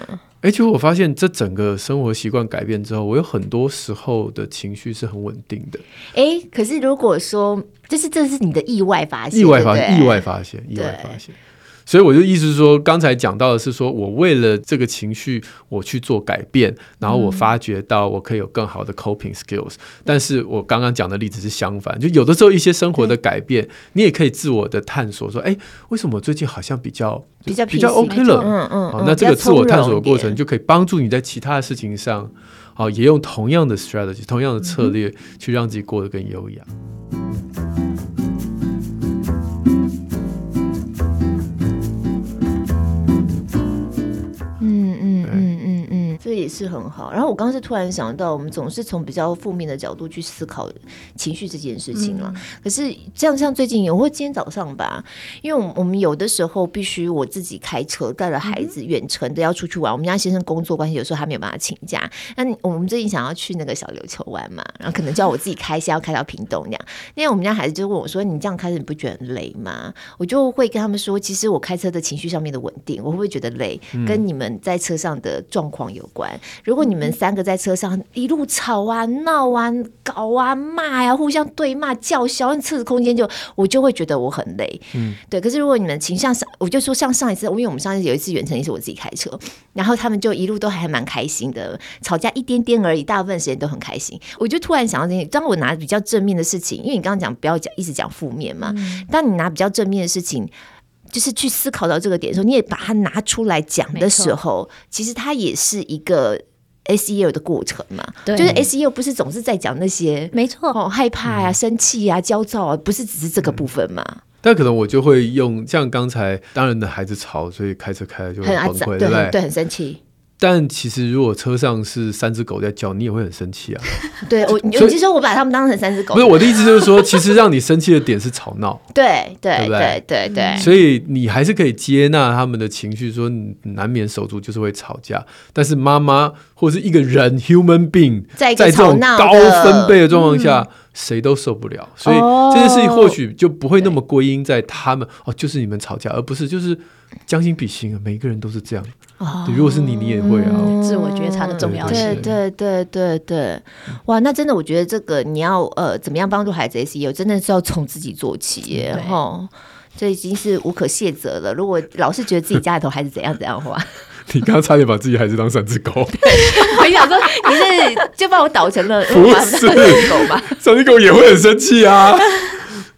而且我发现这整个生活习惯改变之后，我有很多时候的情绪是很稳定的。哎，可是如果说，就是这是你的意外发现，意外发现，意外发现，意外发现。所以我就意思是说，刚才讲到的是说，我为了这个情绪，我去做改变，然后我发觉到我可以有更好的 coping skills。但是我刚刚讲的例子是相反，就有的时候一些生活的改变，你也可以自我的探索，说，哎，为什么我最近好像比较比较比较 OK 了？嗯嗯。好，那这个自我探索的过程就可以帮助你在其他的事情上，好，也用同样的 strategy，同样的策略去让自己过得更优雅。这也是很好。然后我刚刚是突然想到，我们总是从比较负面的角度去思考情绪这件事情了。嗯、可是这样，像最近，有，或今天早上吧，因为我们有的时候必须我自己开车带着孩子远程的要出去玩。嗯、我们家先生工作关系，有时候他没有办法请假。那我们最近想要去那个小琉球玩嘛，然后可能叫我自己开车要开到屏东那样。那天我们家孩子就问我说：“你这样开车你不觉得很累吗？”我就会跟他们说：“其实我开车的情绪上面的稳定，我会不会觉得累，嗯、跟你们在车上的状况有关。”如果你们三个在车上一路吵啊、闹啊、搞啊、骂呀、啊，互相对骂、叫嚣，那车子空间就我就会觉得我很累。嗯，对。可是如果你们情像上，我就说像上一次，因为我们上一次有一次远程也是我自己开车，然后他们就一路都还蛮开心的，吵架一点点而已，大部分时间都很开心。我就突然想到这些，当我拿比较正面的事情，因为你刚刚讲不要讲一直讲负面嘛，嗯、当你拿比较正面的事情。就是去思考到这个点的时候，你也把它拿出来讲的时候，其实它也是一个 SEO 的过程嘛。对，就是 SEO 不是总是在讲那些没错哦，害怕呀、啊、生气呀、啊、焦躁啊，不是只是这个部分嘛。嗯、但可能我就会用像刚才当然的孩子吵，所以开车开就很崩溃，对不对？对，很生气。但其实如果车上是三只狗在叫，你也会很生气啊。对我，尤其是我把它们当成三只狗。不是我的意思，就是说，其实让你生气的点是吵闹。对对对对对。所以你还是可以接纳他们的情绪，说你难免手足就是会吵架。但是妈妈或者是一个人 （human being） 在这种高分贝的状况下，谁都受不了。所以这件事情或许就不会那么归因在他们哦，就是你们吵架，而不是就是将心比心啊，每一个人都是这样。哦，如果是你，你也会啊。自我觉察的重要性。对对对对对，哇，那真的，我觉得这个你要呃，怎么样帮助孩子 SEL，真的是要从自己做起耶。然后这已经是无可卸责了。如果老是觉得自己家里头孩子怎样怎样的话，你刚刚差点把自己孩子当三只狗。我想说，你是就把我导成了不是狗吧？三只狗也会很生气啊。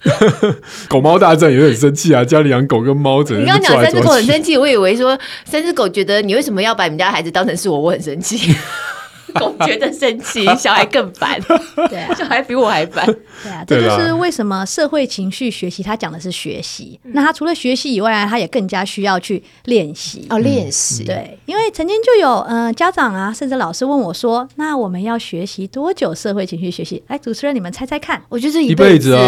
狗猫大战也很生气啊！家里养狗跟猫，你刚刚讲三只狗很 生气，我以为说三只狗觉得你为什么要把你们家孩子当成是我，我很生气。狗觉得生气，小孩更烦。对啊，小孩比我还烦。对啊，这就是为什么社会情绪学习，他讲的是学习。那他除了学习以外，他也更加需要去练习。哦，练习。对，因为曾经就有呃家长啊，甚至老师问我说：“那我们要学习多久社会情绪学习？”来，主持人你们猜猜看。我觉得一辈子啊，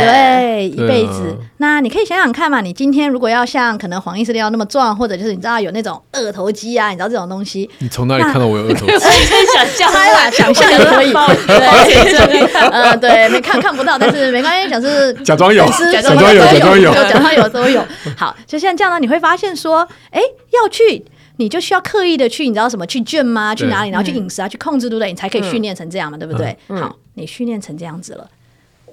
对，一辈子。那你可以想想看嘛，你今天如果要像可能黄医师要那么壮，或者就是你知道有那种二头肌啊，你知道这种东西，你从哪里看到我有二头肌？想象啦，想象也可以。对，呃，对，没看看不到，但是没关系，想是 假装有，假装有，假装有，假装有都有。好，就像这样呢，你会发现说，哎，要去，你就需要刻意的去，你知道什么？去 gym 吗？去哪里？然后去饮食啊，去控制，对不对？你才可以训练成这样嘛，对不对？好，你训练成这样子了，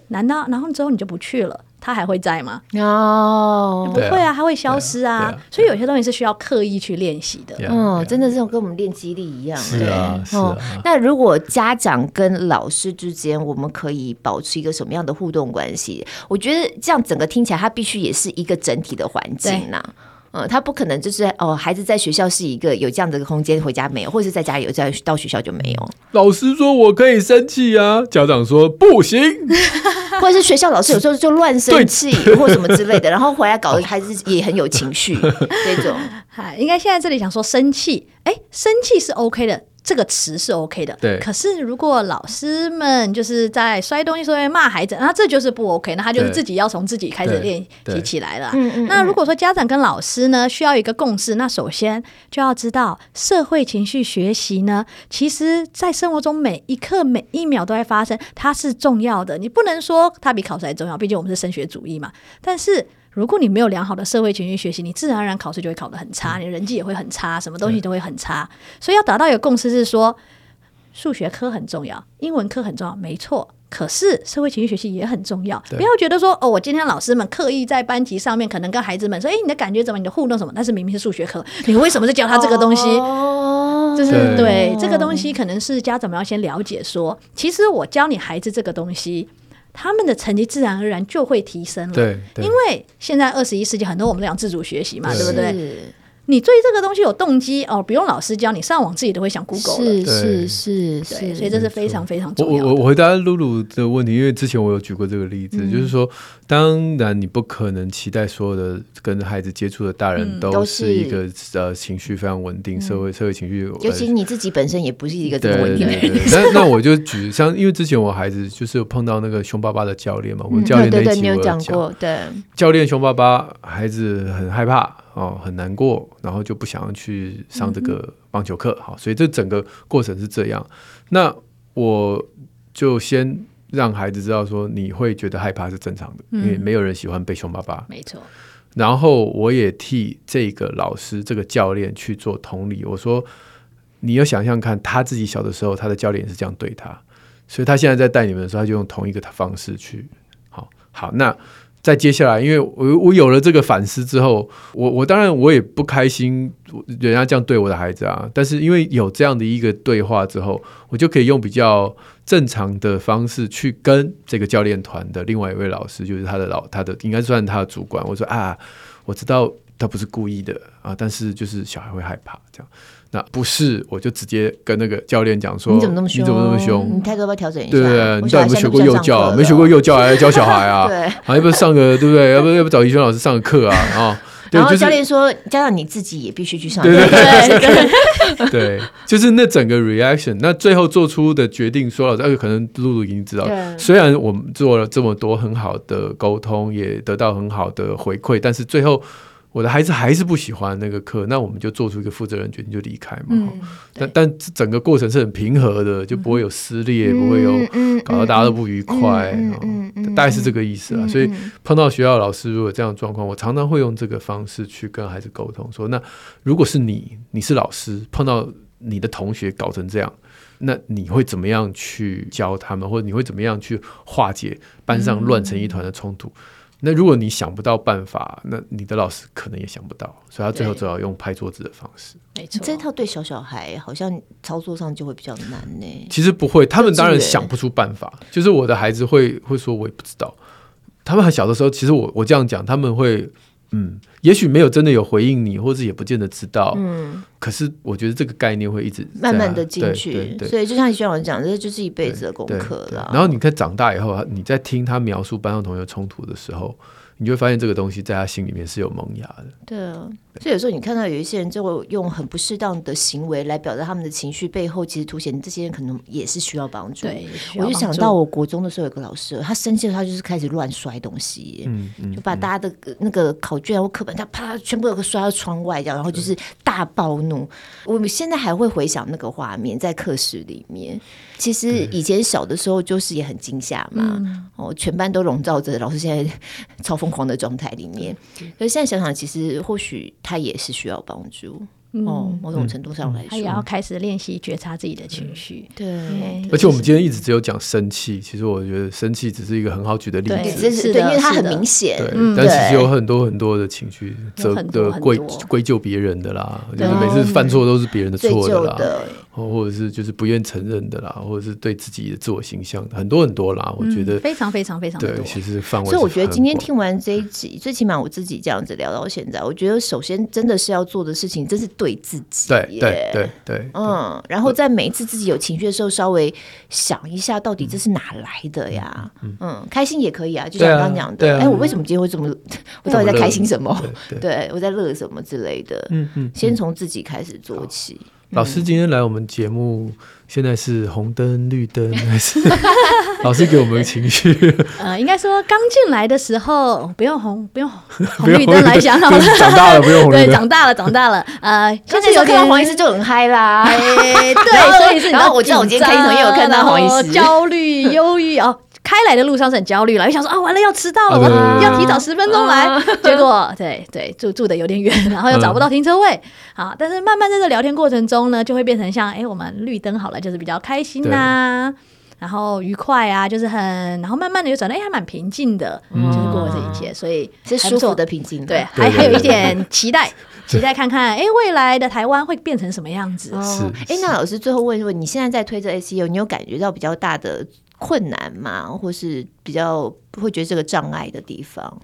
难道然后之后你就不去了？他还会在吗？哦，不会啊，他会消失啊。所以有些东西是需要刻意去练习的。嗯，真的是跟我们练肌力一样。是啊，是啊。那如果家长跟老师之间，我们可以保持一个什么样的互动关系？我觉得这样整个听起来，它必须也是一个整体的环境呐。嗯，他不可能就是哦，孩子在学校是一个有这样的一个空间，回家没有，或者是在家里有，在到学校就没有。老师说我可以生气啊，家长说不行，或者是学校老师有时候就乱生气或什么之类的，然后回来搞得孩子也很有情绪 这种。嗨，应该现在这里想说生气，哎，生气是 OK 的。这个词是 OK 的，对。可是如果老师们就是在摔东西、说骂孩子，那这就是不 OK。那他就是自己要从自己开始练习起来了。那如果说家长跟老师呢需要一个共识，那首先就要知道社会情绪学习呢，其实在生活中每一刻每一秒都在发生，它是重要的。你不能说它比考试还重要，毕竟我们是升学主义嘛。但是如果你没有良好的社会情绪学习，你自然而然考试就会考得很差，你人际也会很差，什么东西都会很差。所以要达到一个共识是说，数学科很重要，英文科很重要，没错。可是社会情绪学习也很重要，不要觉得说哦，我今天老师们刻意在班级上面可能跟孩子们说，哎，你的感觉怎么？你的互动什么？但是明明是数学课，你为什么是教他这个东西？哦，就是对，对这个东西可能是家长们要先了解说，其实我教你孩子这个东西。他们的成绩自然而然就会提升了，对，因为现在二十一世纪很多我们讲自主学习嘛，对，对不对？你对这个东西有动机哦，不用老师教，你上网自己都会想 Google 是是是，对，所以这是非常非常重要的。我我回答露露的问题，因为之前我有举过这个例子，嗯、就是说，当然你不可能期待所有的跟孩子接触的大人都是一个、嗯、呃情绪非常稳定，社会社会情绪，尤其你自己本身也不是一个这么稳定的人。那那我就举像，因为之前我孩子就是碰到那个凶巴巴的教练嘛，我们教练那一集我有讲过，对，教练凶巴巴，孩子很害怕。哦，很难过，然后就不想要去上这个棒球课，好，所以这整个过程是这样。那我就先让孩子知道说，你会觉得害怕是正常的，因为没有人喜欢被凶巴巴，没错。然后我也替这个老师、这个教练去做同理，我说，你要想象看，他自己小的时候，他的教练是这样对他，所以他现在在带你们的时候，他就用同一个方式去，好好那。在接下来，因为我我有了这个反思之后，我我当然我也不开心，人家这样对我的孩子啊。但是因为有这样的一个对话之后，我就可以用比较正常的方式去跟这个教练团的另外一位老师，就是他的老他的应该算他的主管，我说啊，我知道他不是故意的啊，但是就是小孩会害怕这样。那不是，我就直接跟那个教练讲说：“你怎么那么凶？你怎么那么凶？你态度要不要调整一下？对对，你到底有没有学过幼教？没学过幼教 还要教小孩啊？对，啊，要不要上个对不对？要不要不找怡萱老师上个课啊？啊，然后教练说，加上你自己也必须去上。对对对 对，就是那整个 reaction，那最后做出的决定，说了，呃，可能露露已经知道，虽然我们做了这么多很好的沟通，也得到很好的回馈，但是最后。我的孩子还是不喜欢那个课，那我们就做出一个负责任决定，就离开嘛。嗯、但但整个过程是很平和的，就不会有撕裂，嗯、不会有搞得大家都不愉快，大概是这个意思啊。嗯、所以碰到学校老师如果这样状况，我常常会用这个方式去跟孩子沟通，说：那如果是你，你是老师，碰到你的同学搞成这样，那你会怎么样去教他们，或者你会怎么样去化解班上乱成一团的冲突？嗯那如果你想不到办法，那你的老师可能也想不到，所以他最后只好用拍桌子的方式。没错，这套对小小孩好像操作上就会比较难呢。其实不会，他们当然想不出办法。就是我的孩子会会说，我也不知道。他们很小的时候，其实我我这样讲，他们会。嗯，也许没有真的有回应你，或者也不见得知道。嗯，可是我觉得这个概念会一直慢慢的进去，所以就像徐老师讲，这就是一辈子的功课了。然后你看长大以后，你在听他描述班上同学冲突的时候，你就会发现这个东西在他心里面是有萌芽的。对啊。所以有时候你看到有一些人就会用很不适当的行为来表达他们的情绪，背后其实凸显这些人可能也是需要帮助。对，我就想到我国中的时候有个老师，他生气了，他就是开始乱摔东西，嗯嗯、就把大家的那个考卷或课本，他啪全部都摔到窗外，这样，然后就是大暴怒。我们现在还会回想那个画面，在课室里面。其实以前小的时候就是也很惊吓嘛，嗯、哦，全班都笼罩着老师现在 超疯狂的状态里面。可是现在想想，其实或许。他也是需要帮助。哦，某种程度上来说，他也要开始练习觉察自己的情绪。对，而且我们今天一直只有讲生气，其实我觉得生气只是一个很好举的例子，是的，因为它很明显。对，但其实有很多很多的情绪，责的归归咎别人的啦，就是每次犯错都是别人的错的啦，或者是就是不愿承认的啦，或者是对自己的自我形象很多很多啦。我觉得非常非常非常多。其实范围。所以我觉得今天听完这一集，最起码我自己这样子聊到现在，我觉得首先真的是要做的事情，真是。对自己，对对对对，嗯，然后在每一次自己有情绪的时候，稍微想一下，到底这是哪来的呀？嗯，开心也可以啊，就像刚刚讲的，哎，我为什么今天会这么？我到底在开心什么？对，我在乐什么之类的？嗯嗯，先从自己开始做起。老师今天来我们节目，现在是红灯绿灯还是？老师给我们情绪？呃，应该说刚进来的时候不用红，不用红 绿灯来讲好了。长大了不用红绿灯。对，长大了，长大了。呃，现在有看到黄医师就很嗨啦。对，所以是然后我知道我今天开心，因为我看到黄医师焦虑、忧郁哦。开来的路上是很焦虑了，就想说啊，完了要迟到了，我要提早十分钟来。结果对对，住住的有点远，然后又找不到停车位。好，但是慢慢在这聊天过程中呢，就会变成像哎，我们绿灯好了，就是比较开心呐，然后愉快啊，就是很，然后慢慢的又转到哎，还蛮平静的，就是过了这一切，所以是舒服的平静。对，还还有一点期待，期待看看哎，未来的台湾会变成什么样子。是，哎，那老师最后问一问，你现在在推这 SEO，你有感觉到比较大的？困难吗？或是比较会觉得这个障碍的地方？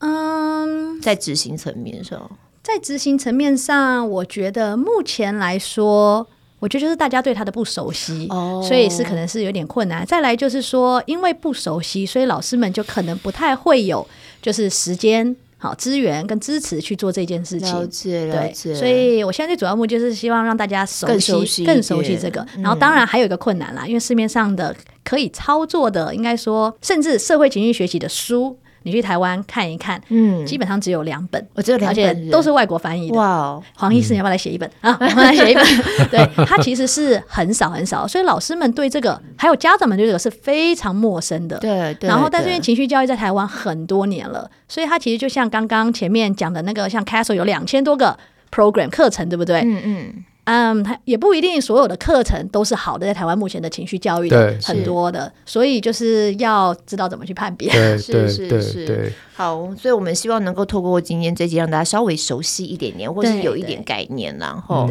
嗯，在执行层面上，在执行层面上，我觉得目前来说，我觉得就是大家对他的不熟悉，哦，所以是可能是有点困难。再来就是说，因为不熟悉，所以老师们就可能不太会有，就是时间。好，资源跟支持去做这件事情，了解了解。对，所以我现在最主要目的就是希望让大家熟悉，更熟悉，更熟悉这个。然后，当然还有一个困难啦，嗯、因为市面上的可以操作的，应该说，甚至社会情绪学习的书。你去台湾看一看，嗯，基本上只有两本，我只有两本，而且都是外国翻译的。哇黄医师，你要不要来写一本、嗯、啊？我们来写一本。对，它其实是很少很少，所以老师们对这个，还有家长们对这个是非常陌生的。对对。然后，但是因为情绪教育在台湾很多年了，所以它其实就像刚刚前面讲的那个，像 Castle 有两千多个 program 课程，对不对？嗯嗯。嗯，它也不一定所有的课程都是好的，在台湾目前的情绪教育的很多的，所以就是要知道怎么去判别。是是是，好，所以我们希望能够透过今天这集让大家稍微熟悉一点点，或是有一点概念，然后，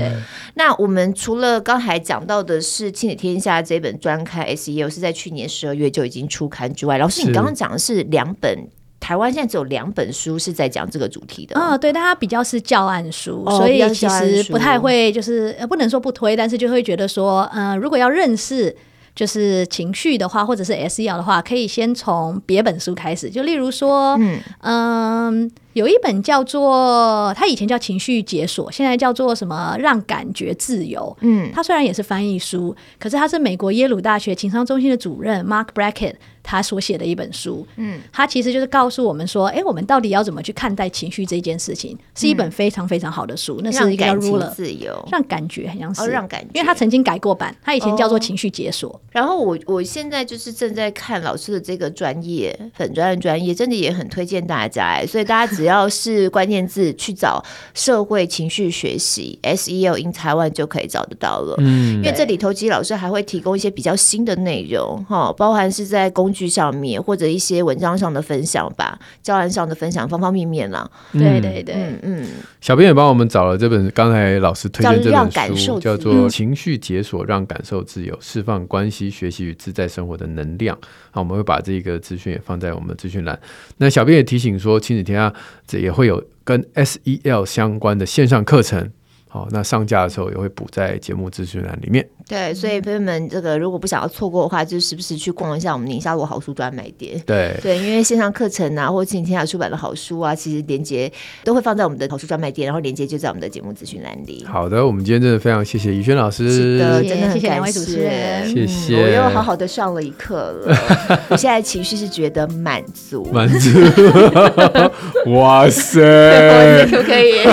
那我们除了刚才讲到的是《亲子天下》这本专刊 SEO 是在去年十二月就已经出刊之外，老师你刚刚讲的是两本。台湾现在只有两本书是在讲这个主题的。嗯，对，但它比较是教案书，哦、所以其实不太会，就是呃，不能说不推，但是就会觉得说，嗯、呃，如果要认识就是情绪的话，或者是 SEL 的话，可以先从别本书开始，就例如说，嗯。呃有一本叫做，他以前叫情绪解锁，现在叫做什么？让感觉自由。嗯，他虽然也是翻译书，可是他是美国耶鲁大学情商中心的主任 Mark Brackett。他所写的一本书，嗯，他其实就是告诉我们说，哎，我们到底要怎么去看待情绪这件事情，是一本非常非常好的书。那是一个 ruler 自由，让感觉很像是，让感觉，因为他曾经改过版，他以前叫做情绪解锁。然后我我现在就是正在看老师的这个专业，粉专的专业，真的也很推荐大家哎，所以大家只要是关键字去找社会情绪学习 SEL in 台湾就可以找得到了。嗯，因为这里头其实老师还会提供一些比较新的内容哈，包含是在工具上面或者一些文章上的分享吧，教案上的分享，方方面面啦。对对对，嗯嗯。小编也帮我们找了这本刚才老师推荐这本书，叫做《情绪解锁，让感受自由，释放关系、学习与自在生活的能量》。好，我们会把这个资讯也放在我们的资讯栏。那小编也提醒说，亲子天下这也会有跟 SEL 相关的线上课程。好，那上架的时候也会补在节目资讯栏里面。对，所以朋友们，这个如果不想要错过的话，就时不时去逛一下我们宁夏路好书专卖店。对对，因为线上课程啊，或者亲子天下出版的好书啊，其实连接都会放在我们的好书专卖店，然后连接就在我们的节目资讯栏里。好的，我们今天真的非常谢谢怡轩老师，是的，真的很感谢，谢谢两位主持人，谢谢，我又好好的上了一课了。我现在情绪是觉得满足，满足，哇塞，可不可以？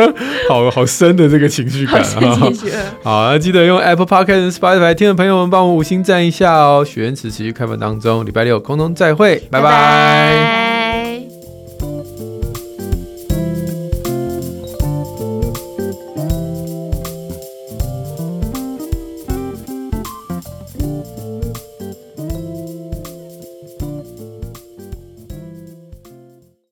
好好深的。这个情绪感啊，好，那 记得用 Apple Podcast、Spotify 听的朋友们，帮我五星赞一下哦。许愿池持续开放当中，礼拜六空中再会，拜拜。拜拜。